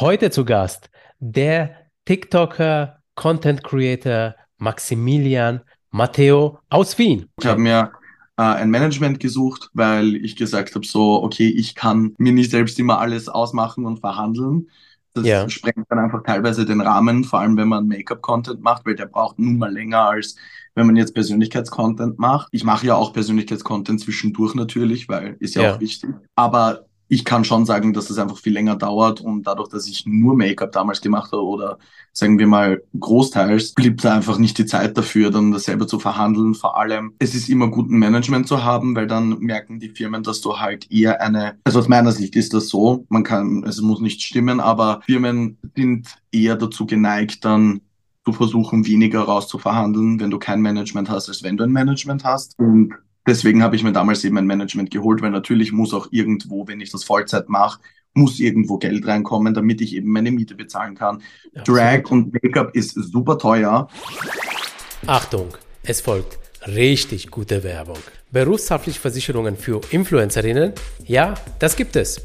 Heute zu Gast der TikToker, Content Creator Maximilian Matteo aus Wien. Ich habe mir äh, ein Management gesucht, weil ich gesagt habe, so, okay, ich kann mir nicht selbst immer alles ausmachen und verhandeln. Das ja. sprengt dann einfach teilweise den Rahmen, vor allem wenn man Make-up-Content macht, weil der braucht nun mal länger als wenn man jetzt Persönlichkeitscontent macht. Ich mache ja auch Persönlichkeitscontent zwischendurch natürlich, weil ist ja, ja. auch wichtig. Aber ich kann schon sagen, dass das einfach viel länger dauert und dadurch, dass ich nur Make-up damals gemacht habe oder sagen wir mal großteils, blieb da einfach nicht die Zeit dafür, dann das selber zu verhandeln. Vor allem, es ist immer gut, ein Management zu haben, weil dann merken die Firmen, dass du halt eher eine, also aus meiner Sicht ist das so, man kann, es muss nicht stimmen, aber Firmen sind eher dazu geneigt, dann zu versuchen, weniger rauszuverhandeln, wenn du kein Management hast, als wenn du ein Management hast. Und deswegen habe ich mir damals eben ein Management geholt, weil natürlich muss auch irgendwo, wenn ich das Vollzeit mache, muss irgendwo Geld reinkommen, damit ich eben meine Miete bezahlen kann. Ja, Drag und Make-up ist super teuer. Achtung, es folgt richtig gute Werbung. Berufshaftliche Versicherungen für Influencerinnen? Ja, das gibt es.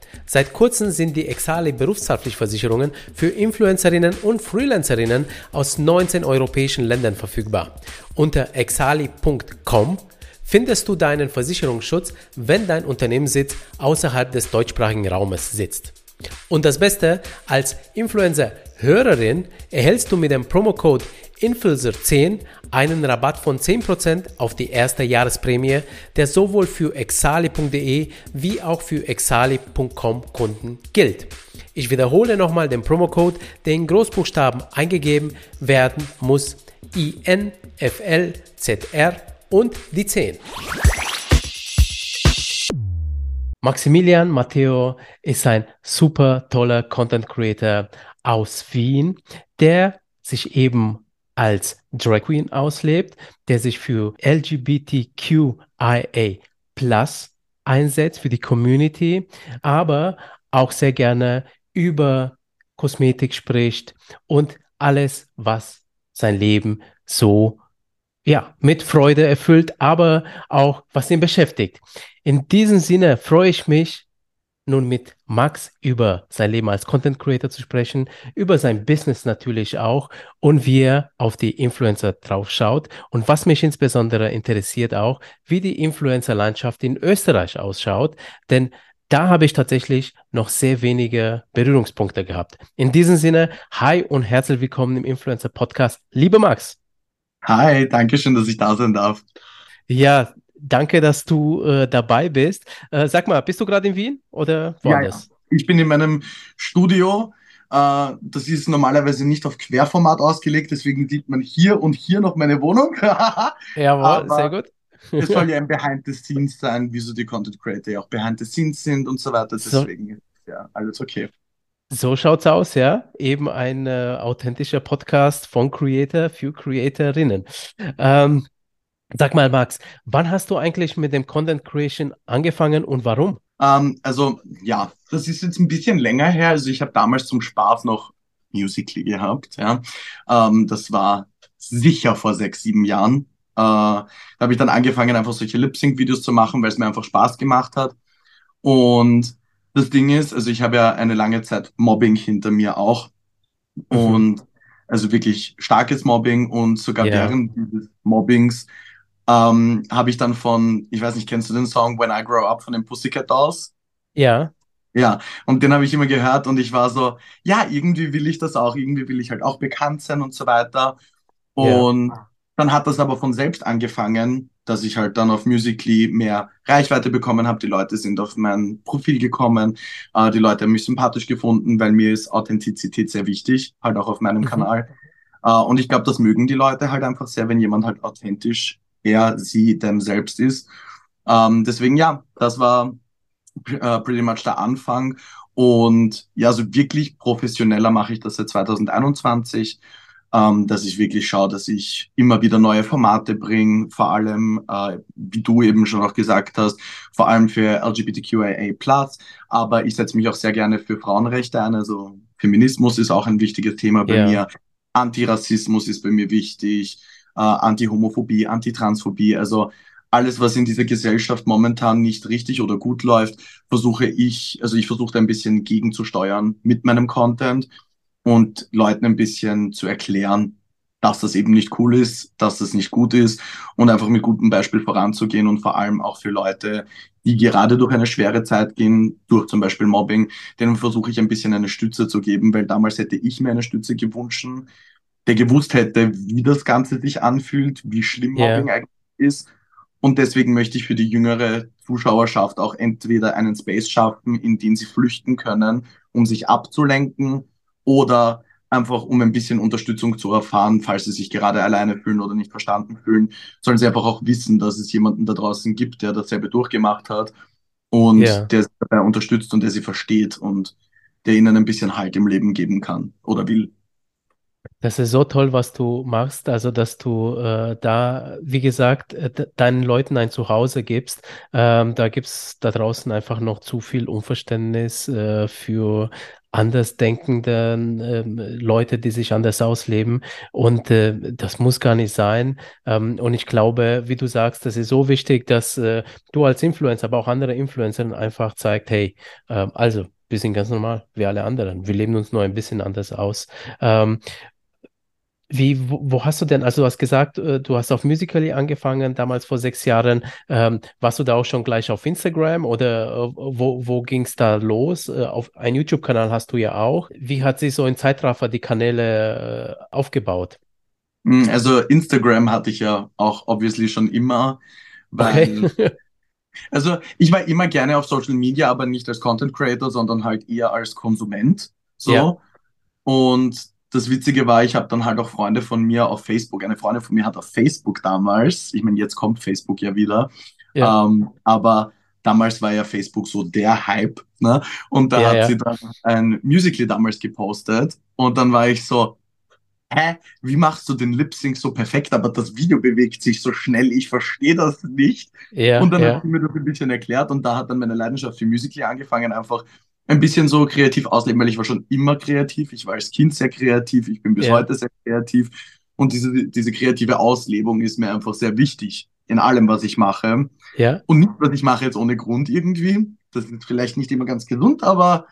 Seit kurzem sind die Exali Berufshaftpflichtversicherungen für Influencerinnen und Freelancerinnen aus 19 europäischen Ländern verfügbar. Unter exali.com findest du deinen Versicherungsschutz, wenn dein Unternehmenssitz außerhalb des deutschsprachigen Raumes sitzt. Und das Beste, als Influencer-Hörerin erhältst du mit dem Promocode Influencer10 einen Rabatt von 10% auf die erste Jahresprämie, der sowohl für exali.de wie auch für exali.com Kunden gilt. Ich wiederhole nochmal den Promocode, der in Großbuchstaben eingegeben werden muss. INFLZR und die 10. Maximilian Matteo ist ein super toller Content Creator aus Wien, der sich eben als Drag Queen auslebt, der sich für LGBTQIA Plus einsetzt, für die Community, aber auch sehr gerne über Kosmetik spricht und alles, was sein Leben so ja, mit Freude erfüllt, aber auch was ihn beschäftigt. In diesem Sinne freue ich mich, nun mit Max über sein Leben als Content Creator zu sprechen, über sein Business natürlich auch und wie er auf die Influencer drauf schaut und was mich insbesondere interessiert auch, wie die Influencer-Landschaft in Österreich ausschaut, denn da habe ich tatsächlich noch sehr wenige Berührungspunkte gehabt. In diesem Sinne, hi und herzlich willkommen im Influencer Podcast. Lieber Max. Hi, danke schön, dass ich da sein darf. Ja, danke, dass du äh, dabei bist. Äh, sag mal, bist du gerade in Wien oder woanders? Ja, ja. Ich bin in meinem Studio. Äh, das ist normalerweise nicht auf Querformat ausgelegt, deswegen sieht man hier und hier noch meine Wohnung. Jawohl, Aber sehr gut. es soll ja ein Behind the Scenes sein, wie so die Content Creator ja auch Behind the Scenes sind und so weiter. Deswegen so. ist ja alles okay. So schaut's aus, ja. Eben ein äh, authentischer Podcast von Creator für Creatorinnen. Ähm, sag mal, Max, wann hast du eigentlich mit dem Content Creation angefangen und warum? Ähm, also, ja, das ist jetzt ein bisschen länger her. Also, ich habe damals zum Spaß noch Musically gehabt, ja. Ähm, das war sicher vor sechs, sieben Jahren. Äh, da habe ich dann angefangen, einfach solche Lip-Sync-Videos zu machen, weil es mir einfach Spaß gemacht hat. Und das Ding ist, also ich habe ja eine lange Zeit Mobbing hinter mir auch. Mhm. Und also wirklich starkes Mobbing und sogar yeah. während dieses Mobbings ähm, habe ich dann von, ich weiß nicht, kennst du den Song When I Grow Up von den Pussycat Dolls? Ja. Ja, und den habe ich immer gehört und ich war so, ja, irgendwie will ich das auch, irgendwie will ich halt auch bekannt sein und so weiter. Und yeah. dann hat das aber von selbst angefangen, dass ich halt dann auf Musically mehr Reichweite bekommen habe. Die Leute sind auf mein Profil gekommen. Äh, die Leute haben mich sympathisch gefunden, weil mir ist Authentizität sehr wichtig, halt auch auf meinem mhm. Kanal. Äh, und ich glaube, das mögen die Leute halt einfach sehr, wenn jemand halt authentisch er, sie, dem selbst ist. Ähm, deswegen ja, das war äh, pretty much der Anfang. Und ja, so wirklich professioneller mache ich das seit 2021. ähm, dass ich wirklich schaue, dass ich immer wieder neue Formate bringe, vor allem, äh, wie du eben schon auch gesagt hast, vor allem für LGBTQIA+, aber ich setze mich auch sehr gerne für Frauenrechte ein, also Feminismus ist auch ein wichtiges Thema bei yeah. mir, Antirassismus ist bei mir wichtig, äh, Anti-Homophobie, Anti-Transphobie, also alles, was in dieser Gesellschaft momentan nicht richtig oder gut läuft, versuche ich, also ich versuche ein bisschen gegenzusteuern mit meinem Content und Leuten ein bisschen zu erklären, dass das eben nicht cool ist, dass das nicht gut ist und einfach mit gutem Beispiel voranzugehen und vor allem auch für Leute, die gerade durch eine schwere Zeit gehen, durch zum Beispiel Mobbing, denen versuche ich ein bisschen eine Stütze zu geben, weil damals hätte ich mir eine Stütze gewünscht, der gewusst hätte, wie das Ganze sich anfühlt, wie schlimm Mobbing yeah. eigentlich ist. Und deswegen möchte ich für die jüngere Zuschauerschaft auch entweder einen Space schaffen, in den sie flüchten können, um sich abzulenken oder einfach um ein bisschen Unterstützung zu erfahren, falls sie sich gerade alleine fühlen oder nicht verstanden fühlen, sollen sie einfach auch wissen, dass es jemanden da draußen gibt, der dasselbe durchgemacht hat und ja. der sie dabei unterstützt und der sie versteht und der ihnen ein bisschen Halt im Leben geben kann oder will. Das ist so toll, was du machst, also dass du äh, da, wie gesagt, äh, deinen Leuten ein Zuhause gibst. Ähm, da gibt es da draußen einfach noch zu viel Unverständnis äh, für andersdenkende äh, Leute, die sich anders ausleben. Und äh, das muss gar nicht sein. Ähm, und ich glaube, wie du sagst, das ist so wichtig, dass äh, du als Influencer, aber auch andere Influencer einfach zeigt, hey, ähm, also wir sind ganz normal, wie alle anderen. Wir leben uns nur ein bisschen anders aus. Ähm, wie, wo, wo, hast du denn, also du hast gesagt, äh, du hast auf Musical.ly angefangen, damals vor sechs Jahren. Ähm, warst du da auch schon gleich auf Instagram oder äh, wo, wo ging es da los? Äh, auf einen YouTube-Kanal hast du ja auch. Wie hat sich so in Zeitraffer die Kanäle aufgebaut? Hm, also Instagram hatte ich ja auch obviously schon immer, weil okay. also ich war immer gerne auf Social Media, aber nicht als Content Creator, sondern halt eher als Konsument. So. Ja. Und das Witzige war, ich habe dann halt auch Freunde von mir auf Facebook. Eine Freundin von mir hat auf Facebook damals, ich meine, jetzt kommt Facebook ja wieder, ja. Ähm, aber damals war ja Facebook so der Hype, ne? Und da ja, hat ja. sie dann ein Musical damals gepostet und dann war ich so, hä, wie machst du den Lip Sync so perfekt, aber das Video bewegt sich so schnell, ich verstehe das nicht. Ja, und dann ja. hat sie mir das ein bisschen erklärt und da hat dann meine Leidenschaft für Musical angefangen, einfach ein bisschen so kreativ ausleben, weil ich war schon immer kreativ. Ich war als Kind sehr kreativ, ich bin bis ja. heute sehr kreativ. Und diese, diese kreative Auslebung ist mir einfach sehr wichtig in allem, was ich mache. Ja. Und nicht, was ich mache jetzt ohne Grund irgendwie. Das ist vielleicht nicht immer ganz gesund, aber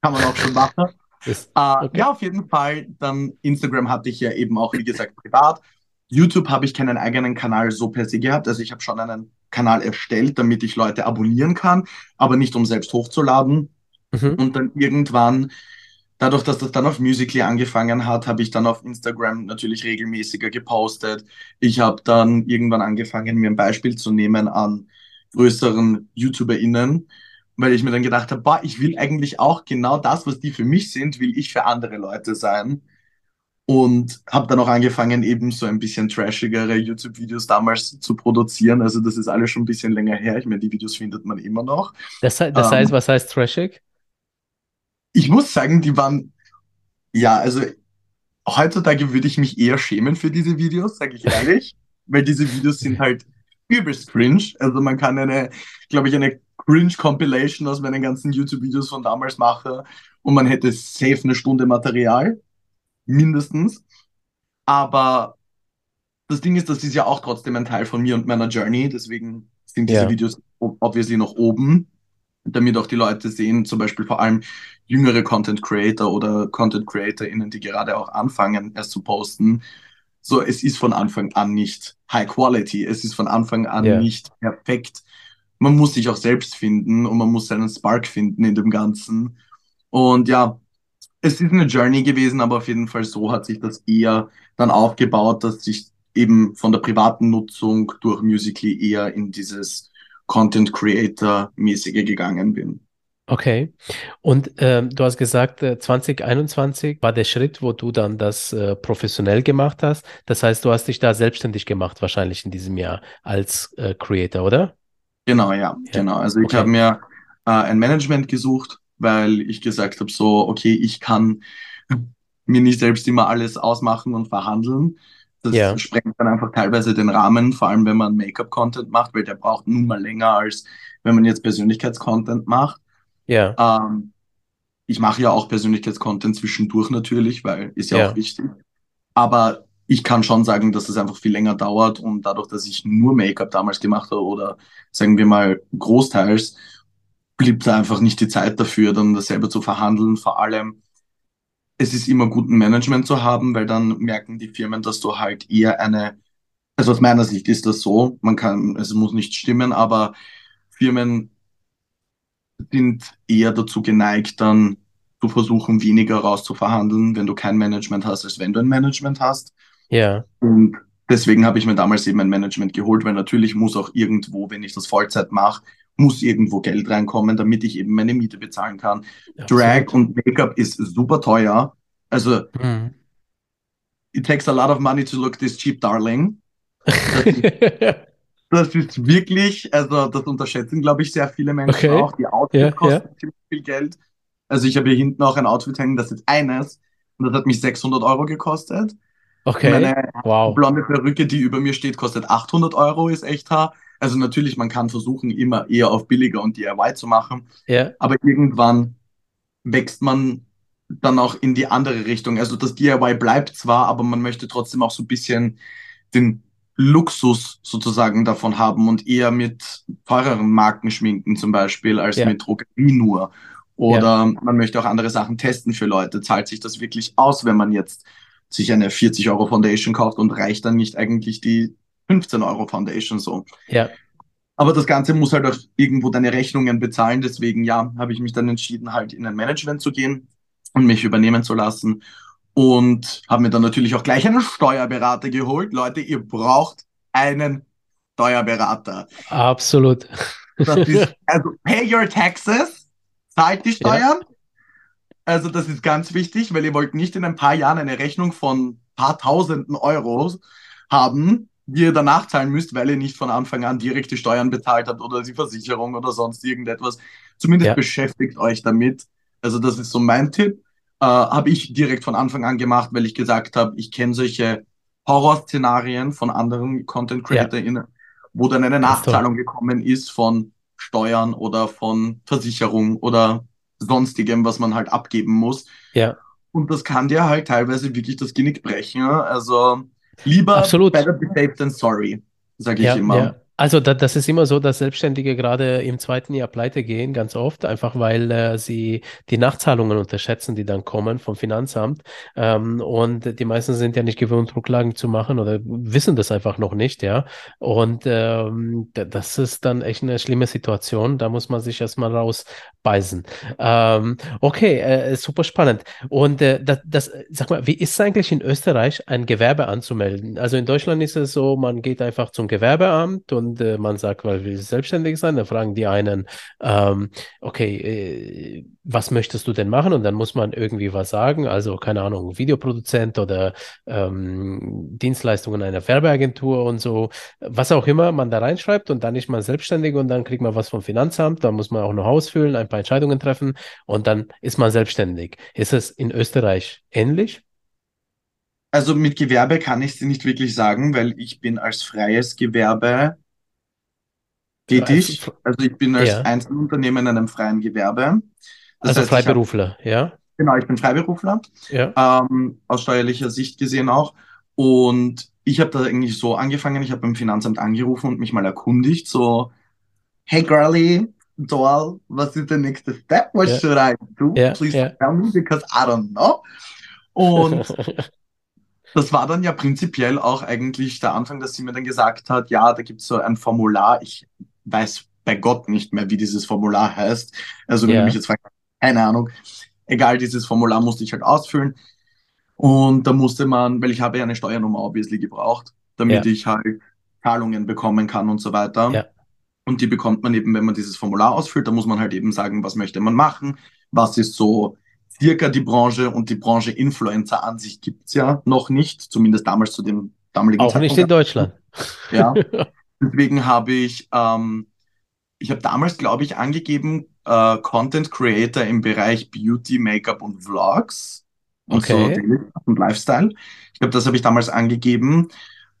kann man auch schon machen. Ist, äh, okay. Ja, auf jeden Fall. Dann Instagram hatte ich ja eben auch, wie gesagt, privat. YouTube habe ich keinen eigenen Kanal so per se gehabt. Also ich habe schon einen Kanal erstellt, damit ich Leute abonnieren kann, aber nicht um selbst hochzuladen. Mhm. Und dann irgendwann, dadurch, dass das dann auf Musically angefangen hat, habe ich dann auf Instagram natürlich regelmäßiger gepostet. Ich habe dann irgendwann angefangen, mir ein Beispiel zu nehmen an größeren YouTuberInnen, weil ich mir dann gedacht habe, boah, ich will eigentlich auch genau das, was die für mich sind, will ich für andere Leute sein. Und habe dann auch angefangen, eben so ein bisschen trashigere YouTube-Videos damals zu produzieren. Also das ist alles schon ein bisschen länger her. Ich meine, die Videos findet man immer noch. Das, das ähm, heißt, was heißt trashig? Ich muss sagen, die waren, ja, also heutzutage würde ich mich eher schämen für diese Videos, sage ich ehrlich, weil diese Videos sind halt übelst cringe. Also man kann eine, glaube ich, eine Cringe-Compilation aus meinen ganzen YouTube-Videos von damals machen und man hätte safe eine Stunde Material, mindestens. Aber das Ding ist, das ist ja auch trotzdem ein Teil von mir und meiner Journey, deswegen sind diese ja. Videos obviously noch oben damit auch die Leute sehen, zum Beispiel vor allem jüngere Content Creator oder Content CreatorInnen, die gerade auch anfangen, erst zu posten. So, es ist von Anfang an nicht High Quality, es ist von Anfang an yeah. nicht perfekt. Man muss sich auch selbst finden und man muss seinen Spark finden in dem Ganzen. Und ja, es ist eine Journey gewesen, aber auf jeden Fall so hat sich das eher dann aufgebaut, dass ich eben von der privaten Nutzung durch Musically eher in dieses Content Creator-mäßige gegangen bin. Okay. Und ähm, du hast gesagt, äh, 2021 war der Schritt, wo du dann das äh, professionell gemacht hast. Das heißt, du hast dich da selbstständig gemacht, wahrscheinlich in diesem Jahr als äh, Creator, oder? Genau, ja, ja. genau. Also ich okay. habe mir äh, ein Management gesucht, weil ich gesagt habe, so, okay, ich kann mir nicht selbst immer alles ausmachen und verhandeln. Das Ja, sprengt dann einfach teilweise den Rahmen, vor allem wenn man Make-up-Content macht, weil der braucht nun mal länger, als wenn man jetzt Persönlichkeitscontent macht. Ja, Ähm, ich mache ja auch Persönlichkeitscontent zwischendurch natürlich, weil ist ja auch ja, wichtig. Aber ich kann schon sagen, dass es einfach viel länger dauert und dadurch, dass ich nur Make-up damals gemacht habe oder sagen wir mal großteils, blieb da einfach nicht die Zeit dafür, dann das selber zu verhandeln. Vor allem, es ist immer gut, ein Management zu haben, weil dann merken die Firmen, dass du halt eher eine, also aus meiner Sicht ist das so, man kann, es muss nicht stimmen, aber Firmen sind eher dazu geneigt, dann zu versuchen, weniger rauszuverhandeln, wenn du kein Management hast, als wenn du ein Management hast. ja, Und deswegen habe ich mir damals eben ein Management geholt, weil natürlich muss auch irgendwo, wenn ich das Vollzeit mache, muss irgendwo Geld reinkommen, damit ich eben meine Miete bezahlen kann. Drag absolut. und Make-up ist super teuer. Also, Mhm. it takes a lot of money to look this cheap, darling. Das ist, wirklich, also das unterschätzen, glaube ich, sehr viele Menschen Okay, auch. Die Outfits ja, kosten ziemlich viel Geld. Also ich habe hier hinten auch ein Outfit hängen, das ist eines und das hat mich 600 Euro gekostet. okay, Meine wow, blonde Perücke, die über mir steht, kostet 800 Euro, ist echt Haar. Also natürlich, man kann versuchen, immer eher auf billiger und DIY zu machen, ja, aber irgendwann wächst man dann auch in die andere Richtung. Also das DIY bleibt zwar, aber man möchte trotzdem auch so ein bisschen den Luxus sozusagen davon haben und eher mit teureren Marken schminken zum Beispiel als ja, mit Drogerie nur. ja, Oder man möchte auch andere Sachen testen für Leute. Zahlt sich das wirklich aus, wenn man jetzt sich eine 40 Euro Foundation kauft und reicht dann nicht eigentlich die 15 Euro Foundation so? ja, Aber das Ganze muss halt auch irgendwo deine Rechnungen bezahlen. Deswegen, ja, habe ich mich dann entschieden, halt in ein Management zu gehen und mich übernehmen zu lassen. Und habe mir dann natürlich auch gleich einen Steuerberater geholt. Leute, ihr braucht einen Steuerberater. absolut. Das ist, also pay your taxes, zahlt die Ja, Steuern. Also das ist ganz wichtig, weil ihr wollt nicht in ein paar Jahren eine Rechnung von paar tausenden Euros haben, die ihr danach zahlen müsst, weil ihr nicht von Anfang an direkt die Steuern bezahlt habt oder die Versicherung oder sonst irgendetwas. Zumindest ja, beschäftigt euch damit. Also das ist so mein Tipp. Äh, habe ich direkt von Anfang an gemacht, weil ich gesagt habe, ich kenne solche Horrorszenarien von anderen Content ja, CreatorInnen, wo dann eine. Nachzahlung gekommen ist von Steuern oder von Versicherung oder sonstigem, was man halt abgeben muss. Ja, Und das kann dir halt teilweise wirklich das Genick brechen. ja. Also lieber absolut. better be safe than sorry, sage ich Ja, immer. Also da, das ist immer so, dass Selbstständige gerade im zweiten Jahr pleite gehen, ganz oft, einfach weil äh, sie die Nachzahlungen unterschätzen, die dann kommen vom Finanzamt. Ähm, und die meisten sind ja nicht gewohnt, Rücklagen zu machen oder wissen das einfach noch nicht, ja. Und ähm, da- das ist dann echt eine schlimme Situation. Da muss man sich erstmal rausbeißen. Ähm, okay, äh, super spannend. Und äh, das, das, sag mal, wie ist es eigentlich in Österreich, ein Gewerbe anzumelden? Also in Deutschland ist es so, man geht einfach zum Gewerbeamt und äh, man sagt, weil wir selbstständig sein, dann fragen die einen, ähm, okay, äh, was möchtest du denn machen? Und dann muss man irgendwie was sagen, also keine Ahnung, Videoproduzent oder ähm, Dienstleistungen einer Werbeagentur und so, was auch immer man da reinschreibt und dann ist man selbstständig und dann kriegt man was vom Finanzamt, da muss man auch noch ausfüllen, ein paar Entscheidungen treffen und dann ist man selbstständig. Ist es in Österreich ähnlich? Also mit Gewerbe kann ich es nicht wirklich sagen, weil ich bin als freies Gewerbe tätig. f- Also ich bin als Ja, Einzelunternehmen in einem freien Gewerbe. Das also heißt, Freiberufler, ja, genau, ich bin Freiberufler, ja, ähm, aus steuerlicher Sicht gesehen auch. Und ich habe da eigentlich so angefangen, ich habe beim Finanzamt angerufen und mich mal erkundigt, so, hey girly, doll, was ist der nächste Step? What ja, should I do? ja, Please ja. tell me because I don't know. Und das war dann ja prinzipiell auch eigentlich der Anfang, dass sie mir dann gesagt hat, ja, da gibt es so ein Formular. Ich weiß bei Gott nicht mehr, wie dieses Formular heißt. Also wenn du mich jetzt fragst, keine Ahnung. Egal, dieses Formular musste ich halt ausfüllen. Und da musste man, weil ich habe ja eine Steuernummer obviously gebraucht, damit ja, ich halt Zahlungen bekommen kann und so weiter. ja, Und die bekommt man eben, wenn man dieses Formular ausfüllt. Da muss man halt eben sagen, was möchte man machen, was ist so circa die Branche und die Branche Influencer an sich gibt's ja noch nicht, zumindest damals zu dem damaligen auch nicht Zeitpunkt. in Deutschland. Ja, deswegen habe ich, ähm, ich habe damals, glaube ich, angegeben, äh, Content Creator im Bereich Beauty, Make-up und Vlogs. und okay. so und Lifestyle. Ich glaube, das habe ich damals angegeben.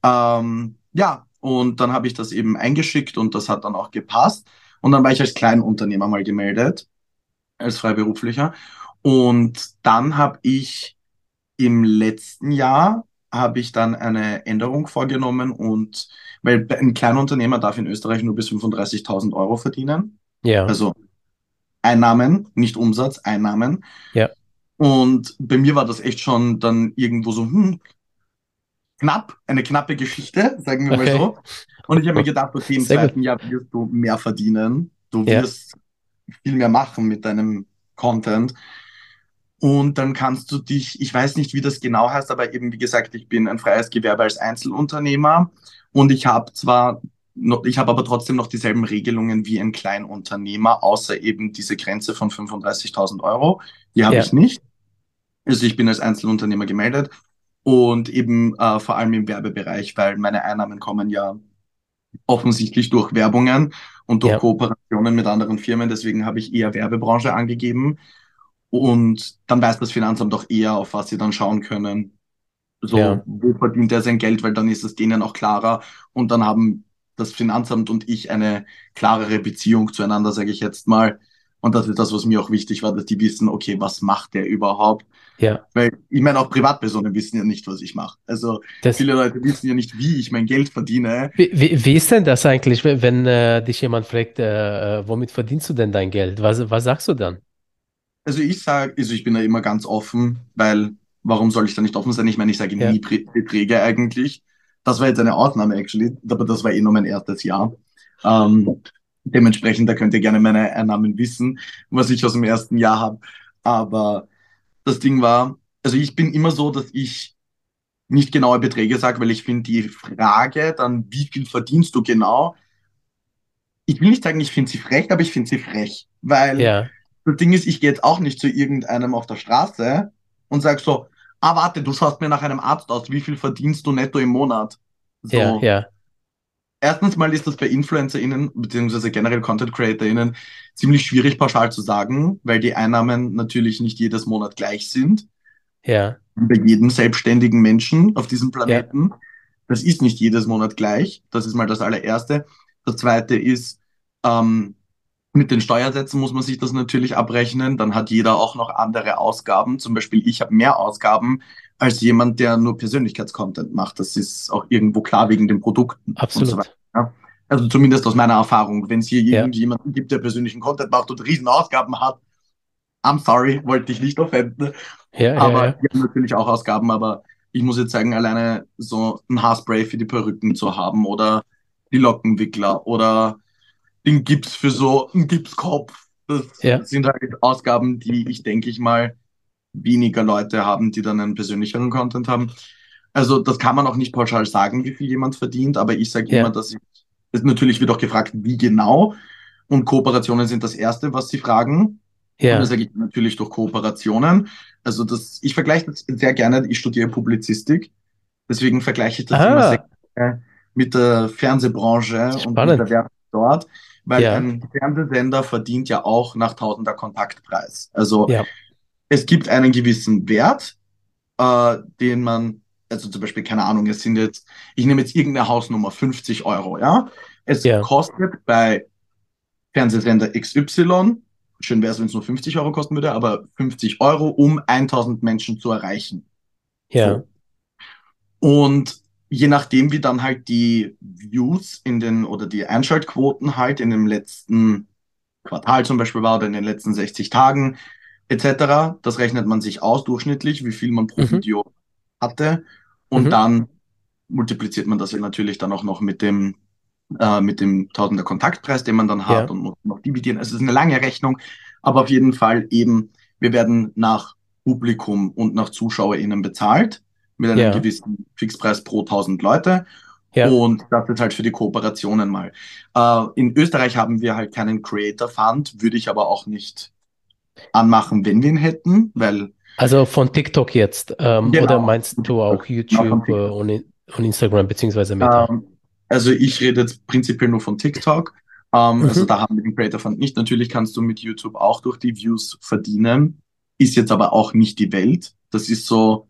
Ähm, ja, und dann habe ich das eben eingeschickt und das hat dann auch gepasst. Und dann war ich als Kleinunternehmer mal gemeldet, als Freiberuflicher. Und dann habe ich im letzten Jahr habe ich dann eine Änderung vorgenommen und weil ein Kleinunternehmer darf in Österreich nur bis 35.000 Euro verdienen. Ja. Also Einnahmen, nicht Umsatz, Einnahmen. Ja. Und bei mir war das echt schon dann irgendwo so, hm, knapp, eine knappe Geschichte, sagen wir Okay. mal so. Und ich habe mir gedacht, okay, im Sehr gut. zweiten Jahr wirst du mehr verdienen. Du Ja. wirst viel mehr machen mit deinem Content. Und dann kannst du dich, ich weiß nicht, wie das genau heißt, aber eben, wie gesagt, ich bin ein freies Gewerbe als Einzelunternehmer und ich habe zwar noch, ich habe aber trotzdem noch dieselben Regelungen wie ein Kleinunternehmer, außer eben diese Grenze von 35.000 Euro. Die habe Ja. ich nicht. Also ich bin als Einzelunternehmer gemeldet und eben äh, vor allem im Werbebereich, weil meine Einnahmen kommen ja offensichtlich durch Werbungen und durch Ja. Kooperationen mit anderen Firmen. Deswegen habe ich eher Werbebranche angegeben. Und dann weiß das Finanzamt auch eher, auf was sie dann schauen können. So, Ja. wo verdient er sein Geld, weil dann ist es denen auch klarer. Und dann haben das Finanzamt und ich eine klarere Beziehung zueinander, sage ich jetzt mal. Und das ist das, was mir auch wichtig war, dass die wissen, okay, was macht der überhaupt? Ja. Weil ich meine, auch Privatpersonen wissen ja nicht, was ich mache. Also Das, viele Leute wissen ja nicht, wie ich mein Geld verdiene. wie, wie, wie ist denn das eigentlich, wenn, äh, dich jemand fragt, äh, äh, womit verdienst du denn dein Geld? Was, was sagst du dann? Also ich sage, also ich bin da immer ganz offen, weil warum soll ich da nicht offen sein? Ich meine, ich sage Ja. nie Beträge eigentlich. Das war jetzt eine Ausnahme, actually, aber das war eh nur mein erstes Jahr. Ähm, dementsprechend, da könnt ihr gerne meine Einnahmen wissen, was ich aus dem ersten Jahr habe. Aber das Ding war, also ich bin immer so, dass ich nicht genaue Beträge sage, weil ich finde die Frage dann, wie viel verdienst du genau? Ich will nicht sagen, ich finde sie frech, aber ich finde sie frech, weil Ja, das Ding ist, ich gehe jetzt auch nicht zu irgendeinem auf der Straße und sage so, ah, warte, du schaust mir nach einem Arzt aus, wie viel verdienst du netto im Monat? So, ja, ja, erstens mal ist das bei InfluencerInnen, beziehungsweise generell Content CreatorInnen, ziemlich schwierig pauschal zu sagen, weil die Einnahmen natürlich nicht jedes Monat gleich sind. ja, Bei jedem selbstständigen Menschen auf diesem Planeten. Das ist nicht jedes Monat gleich. Das ist mal das allererste. Das zweite ist, ähm, mit den Steuersätzen muss man sich das natürlich abrechnen. Dann hat jeder auch noch andere Ausgaben. Zum Beispiel, ich habe mehr Ausgaben als jemand, der nur Persönlichkeitscontent macht. Das ist auch irgendwo klar wegen den Produkten und so weiter. absolut. Also zumindest aus meiner Erfahrung. Wenn es hier Ja. irgendjemanden gibt, der persönlichen Content macht und riesen Ausgaben hat, I'm sorry, wollte ich nicht offenden. Ja, ja, Aber ja, haben natürlich auch Ausgaben, aber ich muss jetzt sagen, alleine so ein Haarspray für die Perücken zu haben oder die Lockenwickler oder den Gips für so einen Gipskopf. Das Ja. sind halt Ausgaben, die ich, denke ich mal, weniger Leute haben, die dann einen persönlicheren Content haben. Also das kann man auch nicht pauschal sagen, wie viel jemand verdient, aber ich sage Ja. immer, dass ich, es natürlich wird auch gefragt, wie genau. Und Kooperationen sind das Erste, was sie fragen. Und ja, das ergibt natürlich durch Kooperationen. Also das, ich vergleiche das sehr gerne, ich studiere Publizistik, deswegen vergleiche ich das immer Ah. sehr gerne mit der Fernsehbranche und mit Spannend. der Werbung dort, weil Ja. ein Fernsehsender verdient ja auch nach Tausender Kontaktpreis. Also ja, es gibt einen gewissen Wert, äh, den man, also zum Beispiel, keine Ahnung, es sind jetzt, ich nehme jetzt irgendeine Hausnummer, 50 Euro, ja. Es Ja. kostet bei Fernsehsender XY, schön wäre es, wenn es nur 50 Euro kosten würde, aber 50 Euro, um 1000 Menschen zu erreichen. ja, So. Und je nachdem, wie dann halt die Views in den oder die Einschaltquoten halt in dem letzten Quartal zum Beispiel war oder in den letzten 60 Tagen etc., das rechnet man sich aus durchschnittlich, wie viel man pro Mhm. Video hatte. Und Mhm. dann multipliziert man das ja natürlich dann auch noch mit dem, äh, mit dem Tausender Kontaktpreis, den man dann hat Ja. und muss noch dividieren. Also es ist eine lange Rechnung, aber auf jeden Fall eben, wir werden nach Publikum und nach ZuschauerInnen bezahlt mit einem Ja. gewissen Fixpreis pro 1000 Leute. ja, Und das ist halt für die Kooperationen mal. Äh, in Österreich haben wir halt keinen Creator Fund, würde ich aber auch nicht anmachen, wenn wir ihn hätten, weil Also von TikTok jetzt. Ähm, Genau. Oder meinst du auch YouTube äh, und, und Instagram beziehungsweise Meta? ähm, also ich rede jetzt prinzipiell nur von TikTok. Ähm, Mhm. Also da haben wir den Creator Fund nicht. Natürlich kannst du mit YouTube auch durch die Views verdienen, ist jetzt aber auch nicht die Welt. Das ist so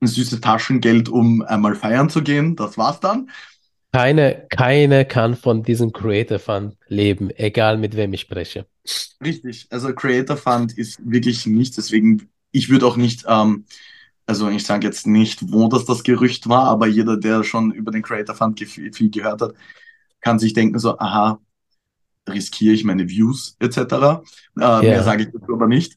ein süßes Taschengeld, um einmal feiern zu gehen. Das war's dann. Keine, keine kann von diesem Creator Fund leben, egal mit wem ich spreche. Richtig, also Creator Fund ist wirklich nichts, deswegen, ich würde auch nicht, ähm, also ich sage jetzt nicht, wo das das Gerücht war, aber jeder, der schon über den Creator Fund viel, viel gehört hat, kann sich denken so, aha, riskiere ich meine Views etc. Äh, yeah. Mehr sage ich dazu aber nicht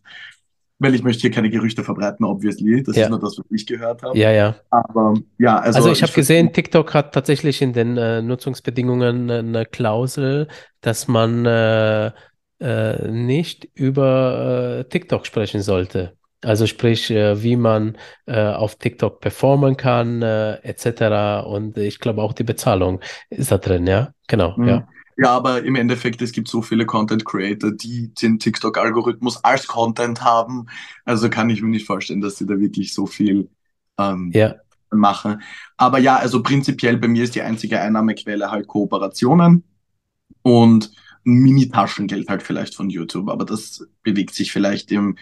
weil ich möchte hier keine Gerüchte verbreiten, obviously. Das ja. ist nur das, was ich gehört habe. Ja, ja. Aber ja, also. Also ich habe gesehen, TikTok hat tatsächlich in den äh, Nutzungsbedingungen eine Klausel, dass man äh, äh, nicht über äh, TikTok sprechen sollte. Also sprich, äh, wie man äh, auf TikTok performen kann, etc. Und ich glaube auch die Bezahlung ist da drin, ja. Genau, mhm. ja. Ja, aber im Endeffekt, es gibt so viele Content Creator, die den TikTok-Algorithmus als Content haben. Also kann ich mir nicht vorstellen, dass sie da wirklich so viel ähm, ja. machen. Aber ja, also prinzipiell bei mir ist die einzige Einnahmequelle halt Kooperationen und ein Mini-Taschengeld halt vielleicht von YouTube. Aber das bewegt sich vielleicht im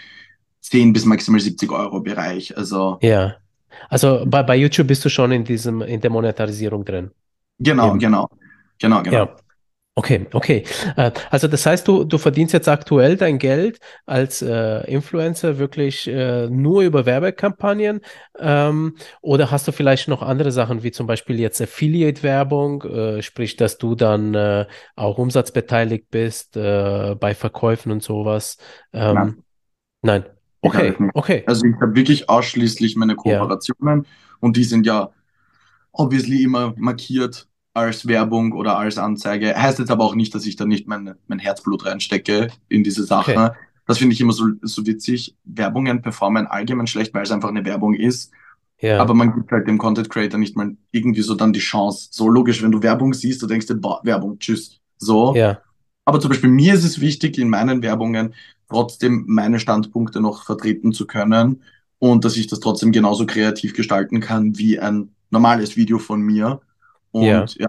10 bis maximal 70 Euro Bereich. Also ja. Also bei, bei YouTube bist du schon in diesem, in der Monetarisierung drin. Genau, Eben. genau. Genau, genau. Ja. Okay, okay. Äh, also das heißt, du, du verdienst jetzt aktuell dein Geld als äh, Influencer wirklich äh, nur über Werbekampagnen ähm, oder hast du vielleicht noch andere Sachen, wie zum Beispiel jetzt Affiliate-Werbung, äh, sprich, dass du dann äh, auch umsatzbeteiligt bist äh, bei Verkäufen und sowas? Ähm, Nein. Nein. Okay, okay. Also ich habe wirklich ausschließlich meine Kooperationen ja. und die sind ja obviously immer markiert als Werbung oder als Anzeige. Heißt jetzt aber auch nicht, dass ich da nicht mein, mein Herzblut reinstecke in diese Sache. Okay. Das finde ich immer so, so witzig. Werbungen performen allgemein schlecht, weil es einfach eine Werbung ist. Ja. Aber man gibt halt dem Content Creator nicht mal irgendwie so dann die Chance. So logisch, wenn du Werbung siehst, du denkst dir, boah, Werbung, tschüss. So. Ja. Aber zum Beispiel mir ist es wichtig, in meinen Werbungen trotzdem meine Standpunkte noch vertreten zu können und dass ich das trotzdem genauso kreativ gestalten kann wie ein normales Video von mir. Und ja. ja,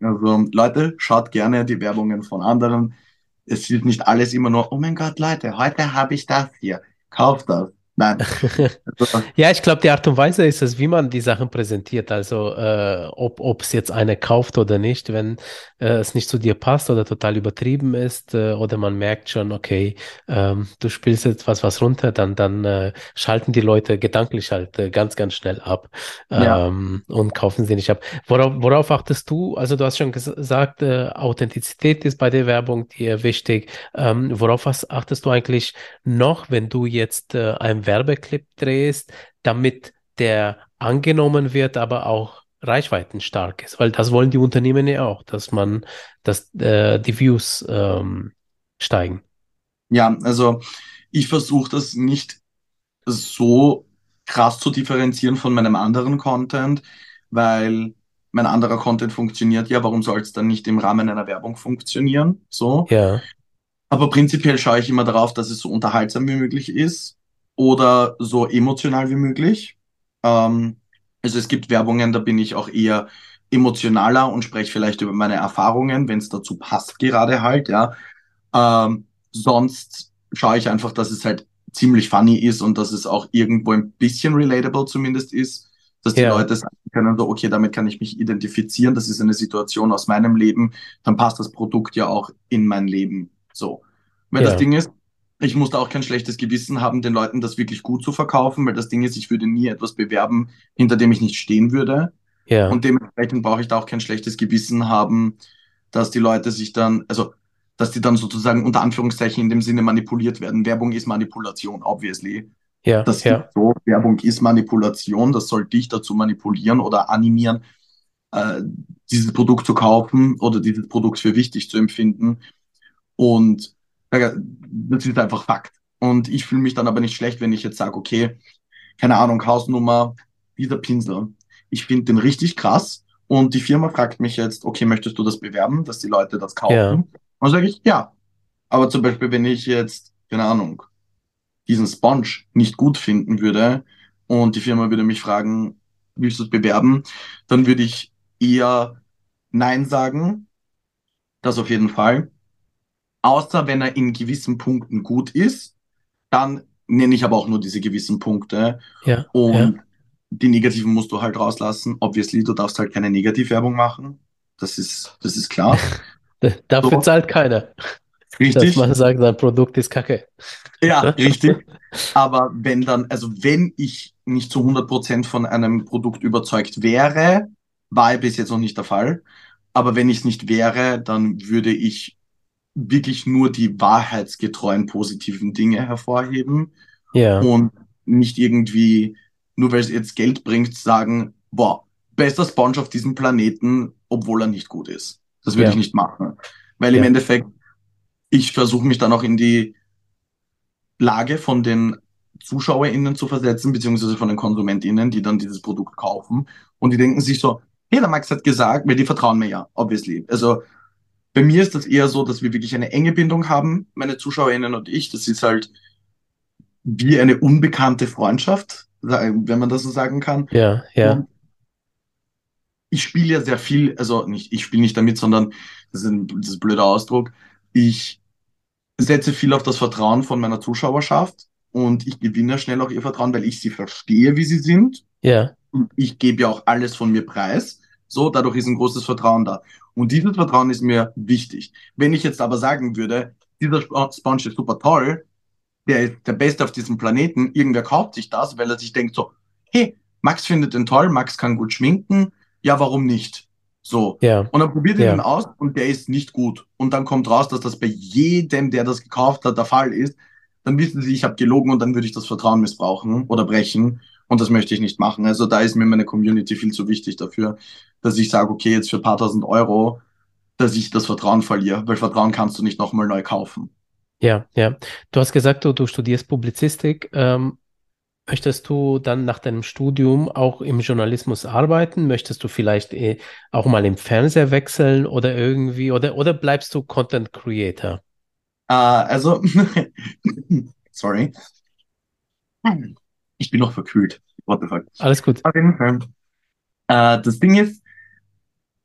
also Leute, schaut gerne die Werbungen von anderen. Es wird nicht alles immer nur, oh mein Gott, Leute, heute habe ich das hier. Kauft das. Nein. ja, ich glaube, die Art und Weise ist es, wie man die Sachen präsentiert. Also, äh, ob es jetzt eine kauft oder nicht, wenn äh, es nicht zu dir passt oder total übertrieben ist äh, oder man merkt schon, okay, ähm, du spielst jetzt was, was runter, dann, dann äh, schalten die Leute gedanklich halt äh, ganz, ganz schnell ab ähm, ja. und kaufen sie nicht ab. Worauf, worauf achtest du? Also, du hast schon gesagt, äh, Authentizität ist bei der Werbung dir wichtig. Ähm, worauf achtest du eigentlich noch, wenn du jetzt ein Werbeclip drehst, damit der angenommen wird, aber auch reichweitenstark ist, weil das wollen die Unternehmen ja auch, dass man, dass äh, die Views ähm, steigen. Ja, also ich versuche das nicht so krass zu differenzieren von meinem anderen Content, weil mein anderer Content funktioniert ja, warum soll es dann nicht im Rahmen einer Werbung funktionieren? So. Ja. Aber prinzipiell schaue ich immer darauf, dass es so unterhaltsam wie möglich ist oder so emotional wie möglich. Ähm, also es gibt Werbungen, da bin ich auch eher emotionaler und spreche vielleicht über meine Erfahrungen, wenn es dazu passt gerade halt, ja. Ähm, sonst schaue ich einfach, dass es halt ziemlich funny ist und dass es auch irgendwo ein bisschen relatable zumindest ist, dass die ja. Leute sagen können, so, okay, damit kann ich mich identifizieren, das ist eine Situation aus meinem Leben, dann passt das Produkt ja auch in mein Leben. So. Weil ja. das Ding ist, ich muss da auch kein schlechtes Gewissen haben, den Leuten das wirklich gut zu verkaufen, weil das Ding ist, ich würde nie etwas bewerben, hinter dem ich nicht stehen würde. Ja. Und dementsprechend brauche ich da auch kein schlechtes Gewissen haben, dass die Leute sich dann, also, dass die dann sozusagen unter Anführungszeichen in dem Sinne manipuliert werden. Werbung ist Manipulation, obviously. Ja, das ja. so. Werbung ist Manipulation, das soll dich dazu manipulieren oder animieren, äh, dieses Produkt zu kaufen oder dieses Produkt für wichtig zu empfinden. Und das ist einfach Fakt. Und ich fühle mich dann aber nicht schlecht, wenn ich jetzt sage, okay, keine Ahnung, Hausnummer, dieser Pinsel. Ich finde den richtig krass. Und die Firma fragt mich jetzt, okay, möchtest du das bewerben, dass die Leute das kaufen? Ja. Und sage ich, ja. Aber zum Beispiel, wenn ich jetzt, keine Ahnung, diesen Sponge nicht gut finden würde und die Firma würde mich fragen, willst du es bewerben, dann würde ich eher Nein sagen. Das auf jeden Fall. Außer wenn er in gewissen Punkten gut ist, dann nenne ich aber auch nur diese gewissen Punkte. Ja. Und ja. die negativen musst du halt rauslassen. Obviously, du darfst halt keine Negativwerbung machen. Das ist, das ist klar. Dafür so. zahlt keiner. Richtig. Dass man sagt, sein Produkt ist kacke. Ja, richtig. Aber wenn dann, also wenn ich nicht zu 100% von einem Produkt überzeugt wäre, war bis jetzt noch nicht der Fall. Aber wenn ich es nicht wäre, dann würde ich wirklich nur die wahrheitsgetreuen positiven Dinge hervorheben. Ja. Und nicht irgendwie, nur weil es jetzt Geld bringt, sagen, boah, bester Sponge auf diesem Planeten, obwohl er nicht gut ist. Das würde Ja. ich nicht machen. Weil Ja. im Endeffekt, ich versuche mich dann auch in die Lage von den ZuschauerInnen zu versetzen, beziehungsweise von den KonsumentInnen, die dann dieses Produkt kaufen. Und die denken sich so, hey, der Max hat gesagt, weil die vertrauen mir ja, obviously. Also bei mir ist das eher so, dass wir wirklich eine enge Bindung haben, meine ZuschauerInnen und ich. Das ist halt wie eine unbekannte Freundschaft, wenn man das so sagen kann. Ja, ja, Und ich spiele ja sehr viel, also nicht, ich spiele nicht damit, sondern das ist ein, das ist ein blöder Ausdruck. Ich setze viel auf das Vertrauen von meiner Zuschauerschaft und ich gewinne schnell auch ihr Vertrauen, weil ich sie verstehe, wie sie sind. ja, Und ich gebe ja auch alles von mir preis. So, dadurch ist ein großes Vertrauen da. Und dieses Vertrauen ist mir wichtig. Wenn ich jetzt aber sagen würde, dieser Sp- Sponge ist super toll, der ist der Beste auf diesem Planeten, irgendwer kauft sich das, weil er sich denkt so, hey, Max findet den toll, Max kann gut schminken, ja, warum nicht? So. ja, Und dann probiert ihr Ja. den aus und der ist nicht gut. Und dann kommt raus, dass das bei jedem, der das gekauft hat, der Fall ist. Dann wissen sie, ich habe gelogen und dann würde ich das Vertrauen missbrauchen oder brechen. Und das möchte ich nicht machen. Also da ist mir meine Community viel zu wichtig dafür, dass ich sage, okay, jetzt für ein paar tausend Euro, dass ich das Vertrauen verliere, weil Vertrauen kannst du nicht nochmal neu kaufen. ja, ja. Du hast gesagt, du, du studierst Publizistik. Ähm, möchtest du dann nach deinem Studium auch im Journalismus arbeiten? Möchtest du vielleicht eh auch mal im Fernseher wechseln oder irgendwie, oder, oder bleibst du Content Creator? Äh, also, sorry. Ich bin noch verkühlt. What the fuck? Alles gut. Auf jeden Fall. Äh, das Ding ist,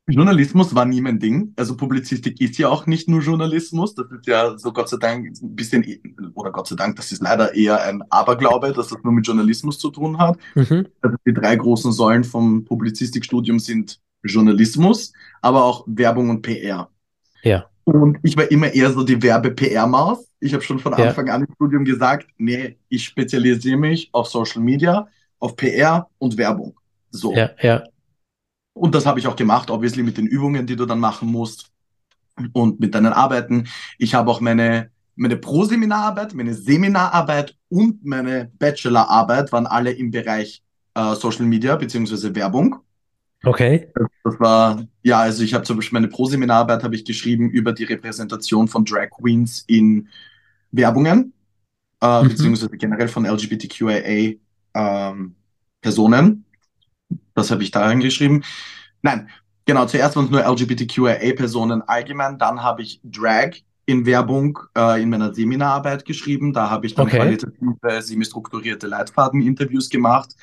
Journalismus war nie mein Ding. Also Publizistik ist ja auch nicht nur Journalismus. Das ist ja so Gott sei Dank ein bisschen, oder Gott sei Dank, das ist leider eher ein Aberglaube, dass das nur mit Journalismus zu tun hat. Mhm. Also die drei großen Säulen vom Publizistikstudium sind Journalismus, aber auch Werbung und PR. Ja, Und ich war immer eher so die Werbe-PR-Maus. Ich habe schon von Ja. Anfang an im Studium gesagt, nee, ich spezialisiere mich auf Social Media, auf PR und Werbung. So. ja, ja, Und das habe ich auch gemacht, obviously mit den Übungen, die du dann machen musst und mit deinen Arbeiten. Ich habe auch meine, meine Pro-Seminararbeit, meine Seminararbeit und meine Bachelorarbeit waren alle im Bereich äh, Social Media beziehungsweise Werbung. okay. Das war, ja, also ich habe zum Beispiel meine Pro-Seminararbeit habe ich geschrieben über die Repräsentation von Drag Queens in Werbungen, äh, Mhm. beziehungsweise generell von LGBTQIA ähm, Personen. Das habe ich da reingeschrieben. Nein, genau, zuerst waren es nur LGBTQIA-Personen allgemein, dann habe ich Drag in Werbung äh, in meiner Seminararbeit geschrieben. Da habe ich dann Okay. qualitative, semi-strukturierte Leitfaden-Interviews gemacht